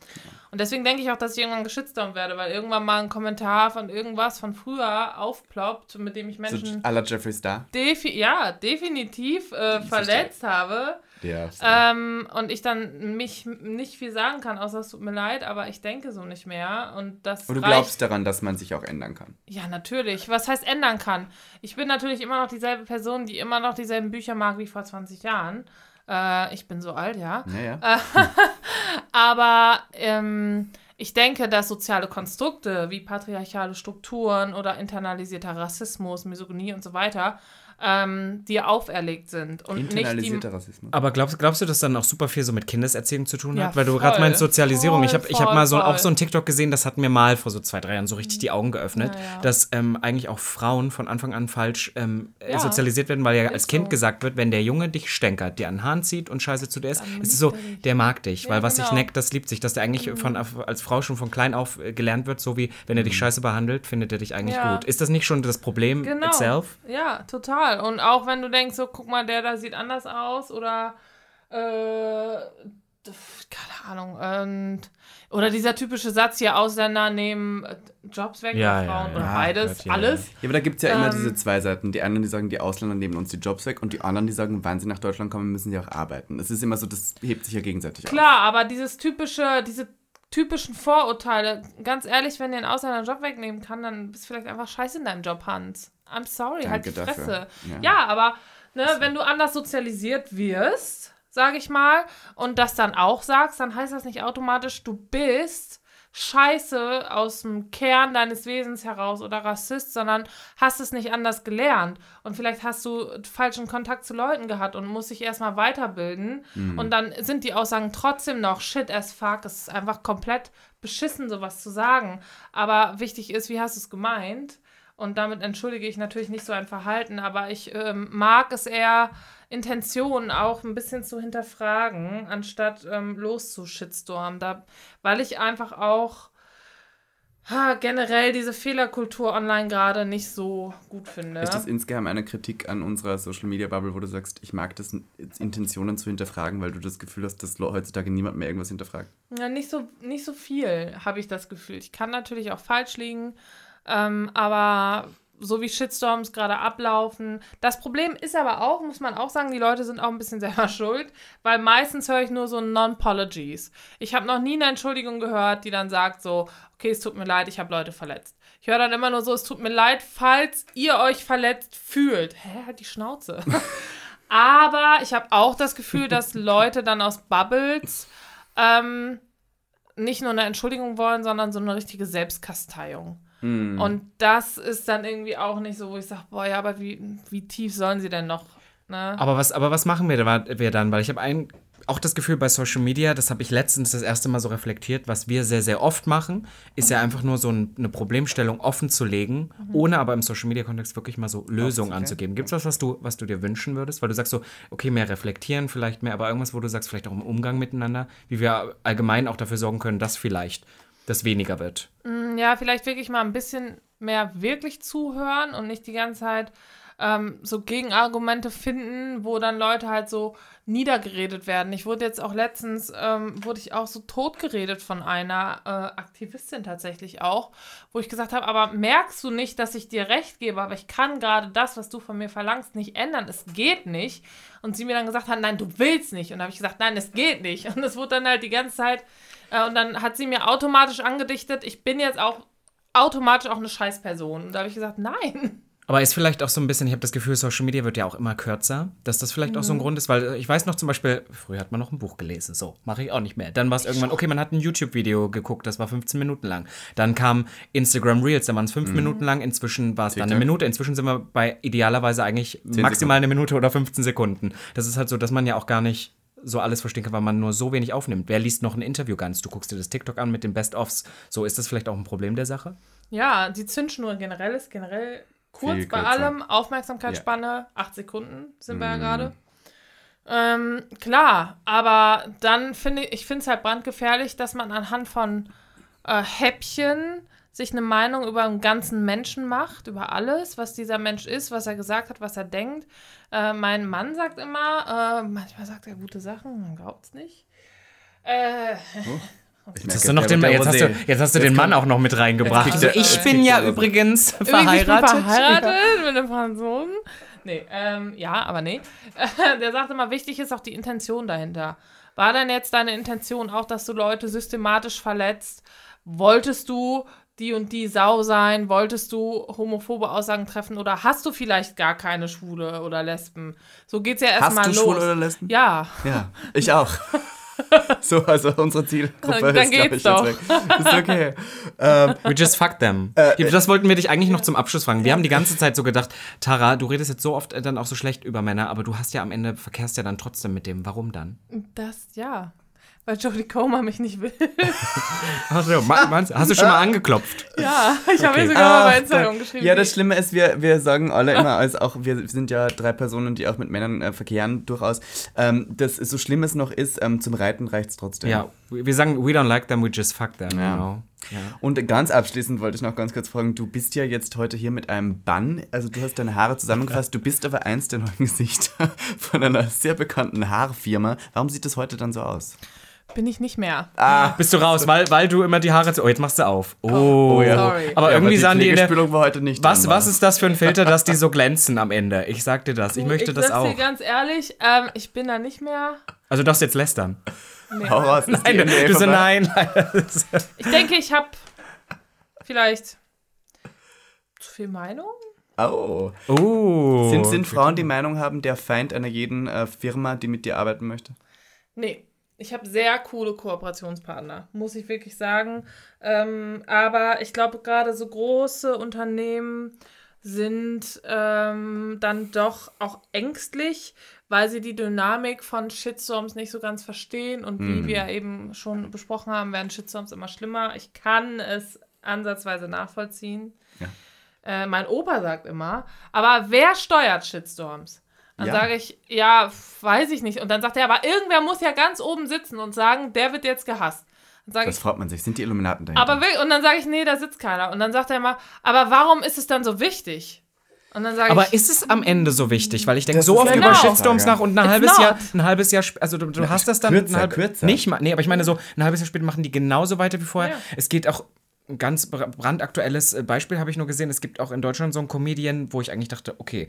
Und deswegen denke ich auch, dass ich irgendwann geschitstormt werde, weil irgendwann mal ein Kommentar von irgendwas von früher aufploppt, mit dem ich So Menschen à la Jeffree Star? defi ja, definitiv äh, verletzt habe. Ja. Ähm, und ich dann mich nicht viel sagen kann, außer es tut mir leid, aber ich denke so nicht mehr. Und das Und du reicht- glaubst daran, dass man sich auch ändern kann. Ja, natürlich. Was heißt ändern kann? Ich bin natürlich immer noch dieselbe Person, die immer noch dieselben Bücher mag wie vor 20 Jahren. Äh, ich bin so alt, ja. Ja, ja. Aber ähm, ich denke, dass soziale Konstrukte wie patriarchale Strukturen oder internalisierter Rassismus, Misogynie und so weiter ähm, dir auferlegt sind. Und nicht die, Internalisierter Rassismus. Aber glaubst, glaubst du, dass dann auch super viel so mit Kindeserziehung zu tun Ja, hat? Weil du voll. gerade meinst Sozialisierung. ich habe ich hab Voll, mal so, voll. auch so ein TikTok gesehen, das hat mir mal vor so zwei, drei Jahren so richtig die Augen geöffnet, Ja, ja. dass ähm, eigentlich auch Frauen von Anfang an falsch ähm, äh, Ja, sozialisiert werden, weil ja als Kind so. gesagt wird, wenn der Junge dich stänkert, dir an den Haaren zieht und scheiße zu dir ist, Dann ist es so, er der mag dich. Ja, weil was sich genau. Mhm. neckt, das liebt sich. Dass der eigentlich von, als Frau schon von klein auf äh, gelernt wird, so wie, wenn er dich scheiße behandelt, findet er dich eigentlich Ja. gut. Ist das nicht schon das Problem Genau. itself? Ja, total. Und auch wenn du denkst, so, guck mal, der da sieht anders aus oder äh, keine Ahnung. Und, oder dieser typische Satz hier, Ausländer nehmen äh, Jobs weg, Ja, Frauen ja. oder Ja, beides, Gott, ja, alles. Ja, aber da gibt es ja immer Ähm, diese zwei Seiten. Die einen, die sagen, die Ausländer nehmen uns die Jobs weg und die anderen, die sagen, wenn sie nach Deutschland kommen, müssen sie auch arbeiten. Es ist immer so, das hebt sich ja gegenseitig auf. Klar, aber dieses typische, diese typischen Vorurteile, ganz ehrlich, wenn dir ein Ausländer einen Job wegnehmen kann, dann bist du vielleicht einfach scheiße in deinem Job, Hans. I'm sorry, halt die Danke dafür. Fresse. Ja. Ja, aber ne, wenn du anders sozialisiert wirst, sage ich mal, und das dann auch sagst, dann heißt das nicht automatisch, du bist scheiße aus dem Kern deines Wesens heraus oder Rassist, sondern hast es nicht anders gelernt. Und vielleicht hast du falschen Kontakt zu Leuten gehabt und musst dich erstmal weiterbilden. Und dann sind die Aussagen trotzdem noch shit as fuck. Es ist einfach komplett beschissen, sowas zu sagen. Aber wichtig ist, wie hast du es gemeint? Und damit entschuldige ich natürlich nicht so ein Verhalten, aber ich ähm, mag es eher, Intentionen auch ein bisschen zu hinterfragen, anstatt ähm, loszushitstormen. Da, weil ich einfach auch ha, generell diese Fehlerkultur online gerade nicht so gut finde. Ist das insgeheim eine Kritik an unserer Social Media Bubble, wo du sagst, ich mag das, Intentionen zu hinterfragen, weil du das Gefühl hast, dass heutzutage niemand mehr irgendwas hinterfragt? Ja, nicht so, nicht so viel, habe ich das Gefühl. Ich kann natürlich auch falsch liegen, ähm, aber so wie Shitstorms gerade ablaufen. Das Problem ist aber auch, muss man auch sagen, die Leute sind auch ein bisschen selber schuld, weil meistens höre ich nur so Non-Apologies. Ich habe noch nie eine Entschuldigung gehört, die dann sagt so, okay, es tut mir leid, ich habe Leute verletzt. Ich höre dann immer nur so, es tut mir leid, falls ihr euch verletzt fühlt. Hä, halt die Schnauze. aber ich habe auch das Gefühl, dass Leute dann aus Bubbles ähm, nicht nur eine Entschuldigung wollen, sondern so eine richtige Selbstkasteiung. Hm. Und das ist dann irgendwie auch nicht so, wo ich sage, boah, ja, aber wie, wie tief sollen sie denn noch? Ne? Aber was, aber was machen wir, da- wir dann? Weil ich habe ein auch das Gefühl bei Social Media, das habe ich letztens das erste Mal so reflektiert, was wir sehr, sehr oft machen, ist ja einfach nur so ein, eine Problemstellung offen zu legen, ohne aber im Social Media Kontext wirklich mal so Lösungen anzugeben. Gibt es was, was du, was du dir wünschen würdest? Weil du sagst so, okay, mehr reflektieren, vielleicht mehr, aber irgendwas, wo du sagst, vielleicht auch im Umgang miteinander, wie wir allgemein auch dafür sorgen können, dass vielleicht das weniger wird. Ja, vielleicht wirklich mal ein bisschen mehr wirklich zuhören und nicht die ganze Zeit ähm, so Gegenargumente finden, wo dann Leute halt so niedergeredet werden. Ich wurde jetzt auch letztens, ähm, wurde ich auch so totgeredet von einer äh, Aktivistin tatsächlich auch, wo ich gesagt habe, aber merkst du nicht, dass ich dir recht gebe, aber ich kann gerade das, was du von mir verlangst, nicht ändern. Es geht nicht. Und sie mir dann gesagt hat, nein, du willst nicht. Und habe ich gesagt, nein, es geht nicht. Und es wurde dann halt die ganze Zeit, äh, und dann hat sie mir automatisch angedichtet, ich bin jetzt auch automatisch auch eine Scheißperson. Und da habe ich gesagt, nein. Aber ist vielleicht auch so ein bisschen, ich habe das Gefühl, Social Media wird ja auch immer kürzer, dass das vielleicht auch so ein Grund ist, weil ich weiß noch zum Beispiel, früher hat man noch ein Buch gelesen, so, mache ich auch nicht mehr. Dann war es irgendwann, okay, man hat ein YouTube-Video geguckt, das war 15 Minuten lang. Dann kam Instagram Reels, da waren es 5 Minuten lang, inzwischen war es dann eine. Minute, inzwischen sind wir bei idealerweise eigentlich maximal eine Minute oder 15 Sekunden. Das ist halt so, dass man ja auch gar nicht so alles verstehen kann, weil man nur so wenig aufnimmt. Wer liest noch ein Interview ganz? Du guckst dir das TikTok an mit den Best-ofs. So, ist das vielleicht auch ein Problem der Sache? Ja, die Zündschnur generell ist generell kurz bei allem. Aufmerksamkeitsspanne, 8 Sekunden sind wir ja gerade. Ähm, klar, aber dann finde ich, ich finde es halt brandgefährlich, dass man anhand von äh, Häppchen sich eine Meinung über einen ganzen Menschen macht, über alles, was dieser Mensch ist, was er gesagt hat, was er denkt. Äh, mein Mann sagt immer, äh, manchmal sagt er gute Sachen, man glaubt es nicht. Äh, Jetzt hast du, noch den, jetzt hast du, jetzt hast du den Mann auch noch mit reingebracht. Also ich jetzt bin ja übrigens Ich bin verheiratet. verheiratet mit einem Franzosen. Nee, ähm, ja, aber nee. Der sagt immer, wichtig ist auch die Intention dahinter. War denn jetzt deine Intention auch, dass du Leute systematisch verletzt? Wolltest du die und die Sau sein? Wolltest du homophobe Aussagen treffen? Oder hast du vielleicht gar keine Schwule oder Lesben? So geht's ja Hast erstmal du los. Schwule oder Lesben? Ja. Ja, ich auch. so, also unsere Zielgruppe Dann ist, glaub geht's ich, doch. jetzt weg. Ist okay. ähm, We just fuck them. Äh, das wollten wir dich eigentlich noch zum Abschluss fragen. Wir haben die ganze Zeit so gedacht, Tara, du redest jetzt so oft äh, dann auch so schlecht über Männer, aber du hast ja am Ende, verkehrst ja dann trotzdem mit dem. Warum dann? Das, ja. Weil Jodie Comer mich nicht will. Hast du, ma- meinst- hast du schon mal angeklopft? ja, ich habe Okay. ihr sogar mal bei Instagram geschrieben. Ja, das Schlimme ist, wir, wir sagen alle immer, als auch wir sind ja drei Personen, die auch mit Männern äh, verkehren, durchaus, ähm, dass so schlimm es noch ist, ähm, zum Reiten reicht es trotzdem. Ja, wir sagen, we don't like them, we just fuck them. Ja. You know? ja. Und ganz abschließend wollte ich noch ganz kurz fragen, du bist ja jetzt heute hier mit einem Bann, also du hast deine Haare zusammengefasst, du bist aber eins der neuen Gesichter von einer sehr bekannten Haarfirma. Warum sieht das heute dann so aus? Bin ich nicht mehr. Bist du raus, weil, weil du immer die Haare zu. Oh, jetzt machst du auf. Oh, ja. Sorry. Aber Ja, irgendwie die sahen die in der. War heute nicht Was, was ist das für ein Filter, dass die so glänzen am Ende? Ich sag dir das. Ich möchte ich das auch. dir ganz ehrlich, ähm, ich bin da nicht mehr. Also du darfst jetzt lästern. Nee. Hau raus, ist die Nein, NDA du so, vorbei? nein. Ich denke, ich habe vielleicht zu viel Meinung. Oh. Oh. Sind, sind Frauen die Meinung haben, der Feind einer jeden äh, Firma, die mit dir arbeiten möchte? Nee, ich habe sehr coole Kooperationspartner, muss ich wirklich sagen. Ähm, aber ich glaube, gerade so große Unternehmen sind ähm, dann doch auch ängstlich, weil sie die Dynamik von Shitstorms nicht so ganz verstehen. Und wie wir eben schon besprochen haben, werden Shitstorms immer schlimmer. Ich kann es ansatzweise nachvollziehen. Ja. Äh, mein Opa sagt immer, aber wer steuert Shitstorms? Dann Ja. sage ich, ja, weiß ich nicht. Und dann sagt er, aber irgendwer muss ja ganz oben sitzen und sagen, der wird jetzt gehasst. Das ich, fragt man sich. Sind die Illuminaten dahinter? aber will, und dann sage ich, nee, da sitzt keiner. Und dann sagt er immer, aber warum ist es dann so wichtig? Und dann sage Aber ich, ist es am Ende so wichtig? Weil ich denke so oft eine über Genau. Shitstorms nach und ein It's halbes not. Jahr, ein halbes Jahr, also du, du hast das dann kürzer, ein halb, kürzer. nicht mal, nee, aber ich meine so ein halbes Jahr später machen die genauso weiter wie vorher. Ja. Es geht auch ein ganz br- brandaktuelles äh, Beispiel habe ich nur gesehen. Es gibt auch in Deutschland so einen Comedian, wo ich eigentlich dachte, okay,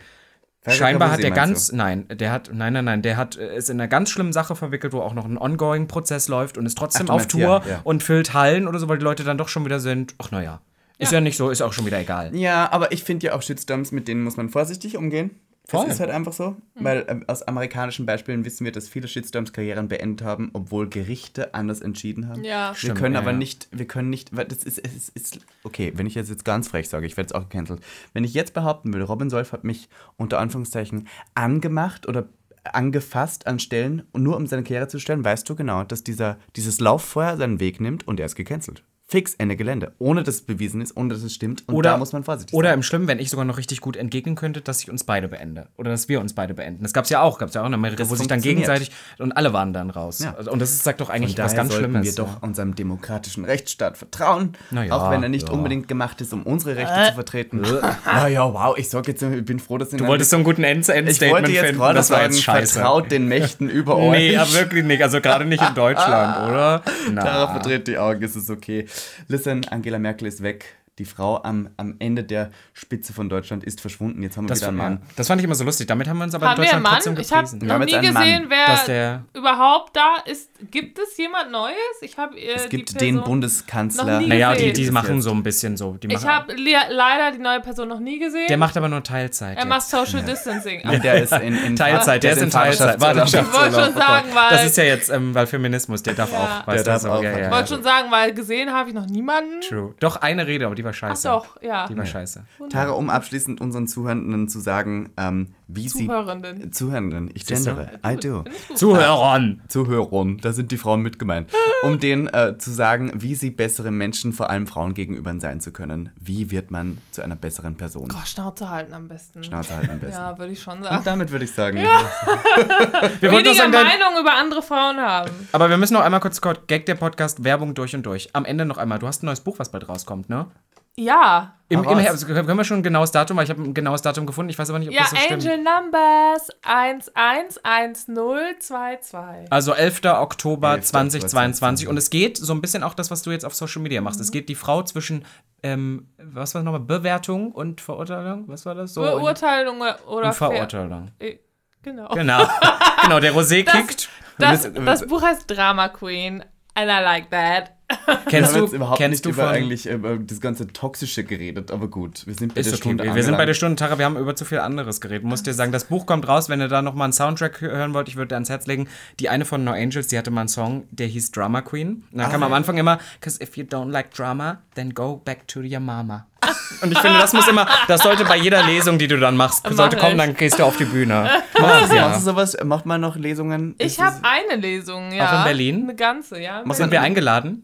scheinbar hat meinst ganz, nein, der hat, nein, nein, nein, der hat äh, ist in einer ganz schlimmen Sache verwickelt, wo auch noch ein ongoing Prozess läuft und ist trotzdem Ach, du auf meinst, Tour ja, ja. und füllt Hallen oder so, weil die Leute dann doch schon wieder sind. Ach naja, ist ja nicht so, ist auch schon wieder egal. Ja, aber ich finde ja auch Shitstorms, mit denen muss man vorsichtig umgehen. Voll. Das ist halt einfach so. Weil ähm, aus amerikanischen Beispielen wissen wir, dass viele Shitstorms Karrieren beendet haben, obwohl Gerichte anders entschieden haben. Ja. Wir Stimmt, können ja, aber ja. nicht, wir können nicht, weil das ist, ist, ist, okay, wenn ich jetzt, jetzt ganz frech sage, ich werde jetzt auch gecancelt. Wenn ich jetzt behaupten würde, Robin Solf hat mich unter Anführungszeichen angemacht oder angefasst an Stellen, nur um seine Karriere zu stellen, weißt du genau, dass dieser, dieses Lauffeuer seinen Weg nimmt und er ist gecancelt. Fix, Ende Gelände. Ohne dass es bewiesen ist, ohne dass es stimmt. Und Oder, da muss man vorsichtig oder sein. im Schlimmen, wenn ich sogar noch richtig gut entgegnen könnte, dass ich uns beide beende. Oder dass wir uns beide beenden. Das gab es ja auch. Gab es ja auch in Amerika, Das wo sich dann gegenseitig. Und alle waren dann raus. Ja. Und das ist, sagt doch eigentlich was ganz Schlimmes. wir doch unserem demokratischen Rechtsstaat vertrauen, ja, auch wenn er nicht ja. unbedingt gemacht ist, um unsere Rechte zu vertreten. naja, wow, ich sag jetzt, ich bin froh, dass Du wolltest so einen guten End ich wollte Endstatement jetzt finden. gerade Das war jetzt scheiße. vertraut den Mächten über euch. Nee, aber wirklich nicht. Also gerade nicht in Deutschland, oder? Na. Tara verdreht die Augen, es ist okay. Listen, Angela Merkel ist weg. Die Frau am, am Ende der Spitze von Deutschland ist verschwunden. Jetzt haben wir Das, wieder einen ja, Mann. das fand ich immer so lustig. Damit haben wir uns aber Haben in wir einen Deutschland trotzdem Mann? Ich habe gepriesen. Noch nie einen Mann. gesehen, wer der- überhaupt da ist. Gibt es jemand Neues? Ich habe äh, Es gibt den Bundeskanzler. Naja, die, gesehen. die machen so ein bisschen so. Die Ich habe leider die neue Person noch nie gesehen. der macht aber nur Teilzeit. er jetzt. macht Social Distancing. Und der ist in, in Teilzeit, der ist in Teilzeit. Vaterschaftsurlaub. Ich wollte schon sagen, weil Das ist ja jetzt, ähm, weil Feminismus, der darf Ja. auch. Der darf auch. Ja, ja, ich ja. wollte schon sagen, weil gesehen habe ich noch niemanden. True. Doch, eine Rede, aber die war Ach scheiße. doch, ja. Die war scheiße. Tara, um abschließend unseren Zuhörenden zu sagen, ähm, wie Zuhörenden. sie... Zuhörenden. Ich gendere. I do. Zuhörern! Zuhörern, da sind die Frauen mit gemeint. Um denen äh, zu sagen, wie sie bessere Menschen, vor allem Frauen gegenüber sein zu können. Wie wird man zu einer besseren Person? Oh, Schnauze halten am besten. Schnauze halten am besten. Ja, würde ich schon Und sagen. damit würde ich sagen, Wir wollten doch Weniger Meinung über andere Frauen haben. aber wir müssen noch einmal kurz, kurz Gag der Podcast, Werbung durch und durch. Am Ende noch einmal. Du hast ein neues Buch, was bald rauskommt, ne? Ja. Im, im. Herbst. Können wir schon ein genaues Datum, weil ich habe ein genaues Datum gefunden. Ich weiß aber nicht, ob Ja, das so stimmt. Angel Numbers 111022. Also 11. Oktober 11. 2022. Und es geht so ein bisschen auch das, was du jetzt auf Social Media machst. Mhm. Es geht die Frau zwischen, ähm, was war das nochmal, Bewertung und Verurteilung? Was war das? So Beurteilung oder und Ver- Verurteilung. Äh, Genau. Genau. genau, der Rosé kickt. Das, das Buch heißt Drama Queen. And I like that. Kennst du, überhaupt kennst nicht du über eigentlich über das ganze Toxische geredet, aber gut, wir sind bei Ist der okay. Stunde Wir, wir sind bei der angelangt. Stunde, Tara, wir haben über zu viel anderes geredet. Muss dir sagen, das Buch kommt raus, wenn ihr da nochmal einen Soundtrack hören wollt, ich würde dir ans Herz legen. Die eine von No Angels, die hatte mal einen Song, der hieß Drama Queen. Und dann kam am Anfang immer, cause if you don't like drama, then go back to your mama. Und ich finde, das muss immer, das sollte bei jeder Lesung, die du dann machst, sollte ich. kommen, dann gehst du auf die Bühne. Mach Machst du ja. sowas? Macht man noch Lesungen? Ich habe eine Lesung, ja. Auch in Berlin? Eine ganze, ja. Machst Sind du- wir eingeladen?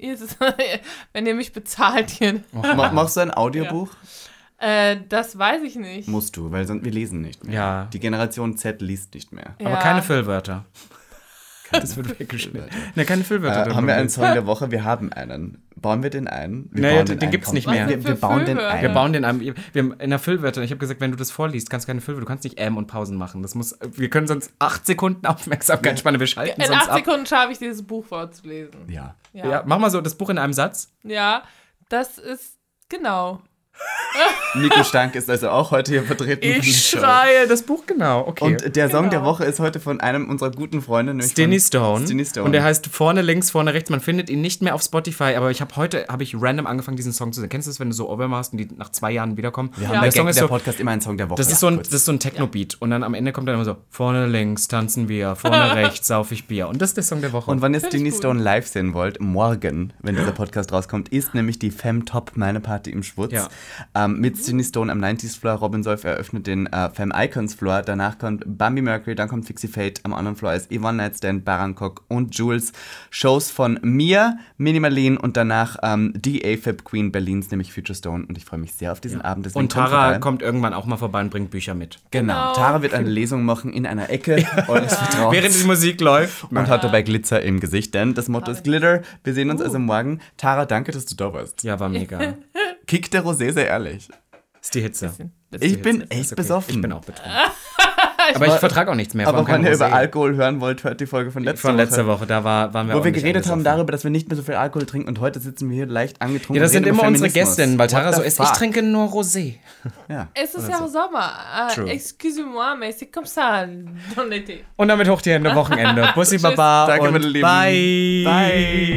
Wenn ihr mich bezahlt hier. Ma- Machst du ein Audiobuch? Äh, das weiß ich nicht. Musst du, weil sonst wir lesen nicht mehr. Ja. Die Generation Z liest nicht mehr. Aber Ja. keine Füllwörter. Das wird weggeschnitten. Ne, keine Füllwörter. Äh, haben wir einen Song der Woche? Wir haben einen. Bauen wir den ein? Wir Naja, bauen den- den ein, gibt's komm. nicht mehr. Wir, wir bauen den ein. Wir bauen den einem. Wir haben in der Füllwörter. Ich habe gesagt, wenn du das vorliest, kannst du keine Füllwörter. Du kannst nicht ähm und Pausen machen. Das muss. Wir können sonst acht Sekunden Aufmerksamkeitsspanne. Wir schalten In acht. Sekunden schaffe ich dieses Buch vorzulesen. Ja. Ja. Ja, mach mal so das Buch in einem Satz. ja, das ist genau. Nico Stank ist also auch heute hier vertreten. der Show. schreie das Buch genau. Okay. Und der Song der Genau. Woche ist heute von einem unserer guten Freunde, nämlich Stinny Stone. Stinny Stone. Und der heißt vorne links, vorne rechts. Man findet ihn nicht mehr auf Spotify, aber ich habe heute habe ich random angefangen, diesen Song zu singen. Kennst du das, wenn du so hast und die nach zwei Jahren wiederkommen? wir Ja. haben Der bei Song Gag ist der so, Podcast immer einen Song der Woche. Das ist so ein, das ist so ein Techno-Beat. Und dann am Ende kommt dann immer so, vorne links tanzen wir, vorne rechts sauf ich Bier. Und das ist der Song der Woche. Und wenn ihr Stinny ich. Stone live sehen wollt, morgen, wenn dieser Podcast rauskommt, ist nämlich die Fem Top Meine Party im Schwutz. Ja. Ähm, mit Stinny Stone am 90s Floor. Robin Solf eröffnet den äh, Fem Icons Floor. Danach kommt Bambi Mercury, dann kommt Fixie Fate. Am anderen Floor ist Yvonne Nightstand, Barankok und Jules. Shows von mir, Minimalin und danach ähm, die AFib Queen Berlins, nämlich Future Stone. Und ich freue mich sehr auf diesen Abend. deswegen Und kommt Tara vorbei. kommt irgendwann auch mal vorbei und bringt Bücher mit. Genau. Genau. Tara wird eine Lesung machen in einer Ecke eures Vertrauens. Während die Musik läuft. und hat dabei Glitzer im Gesicht, denn das Motto ist Glitter. Wir sehen uns also morgen. Tara, danke, dass du da warst. Ja, war mega. Kick der Rosé, sehr ehrlich. Ist die Hitze. Ist Ich die bin Hitze. echt Ist okay. besoffen. Ich bin auch betrunken. Aber ich vertrage auch nichts mehr. Aber wenn ihr über. Alkohol hören wollt, hört die Folge von letzter Von letzter Woche. Woche, da war, waren wir Wo auch wir nicht geredet haben darüber, dass wir nicht mehr so viel Alkohol trinken und heute sitzen wir hier leicht angetrunken. Ja, das sind immer unsere. Gästinnen, weil Tara so ist, fuck? ich trinke nur Rosé. Ja. Es ist ja auch Sommer. Ah, True. Excusez-moi, mais c'est comme ça dans l'été. Und damit hoch die Hände, Wochenende. Bussi. Baba Danke, und meine Lieben. bye. Bye.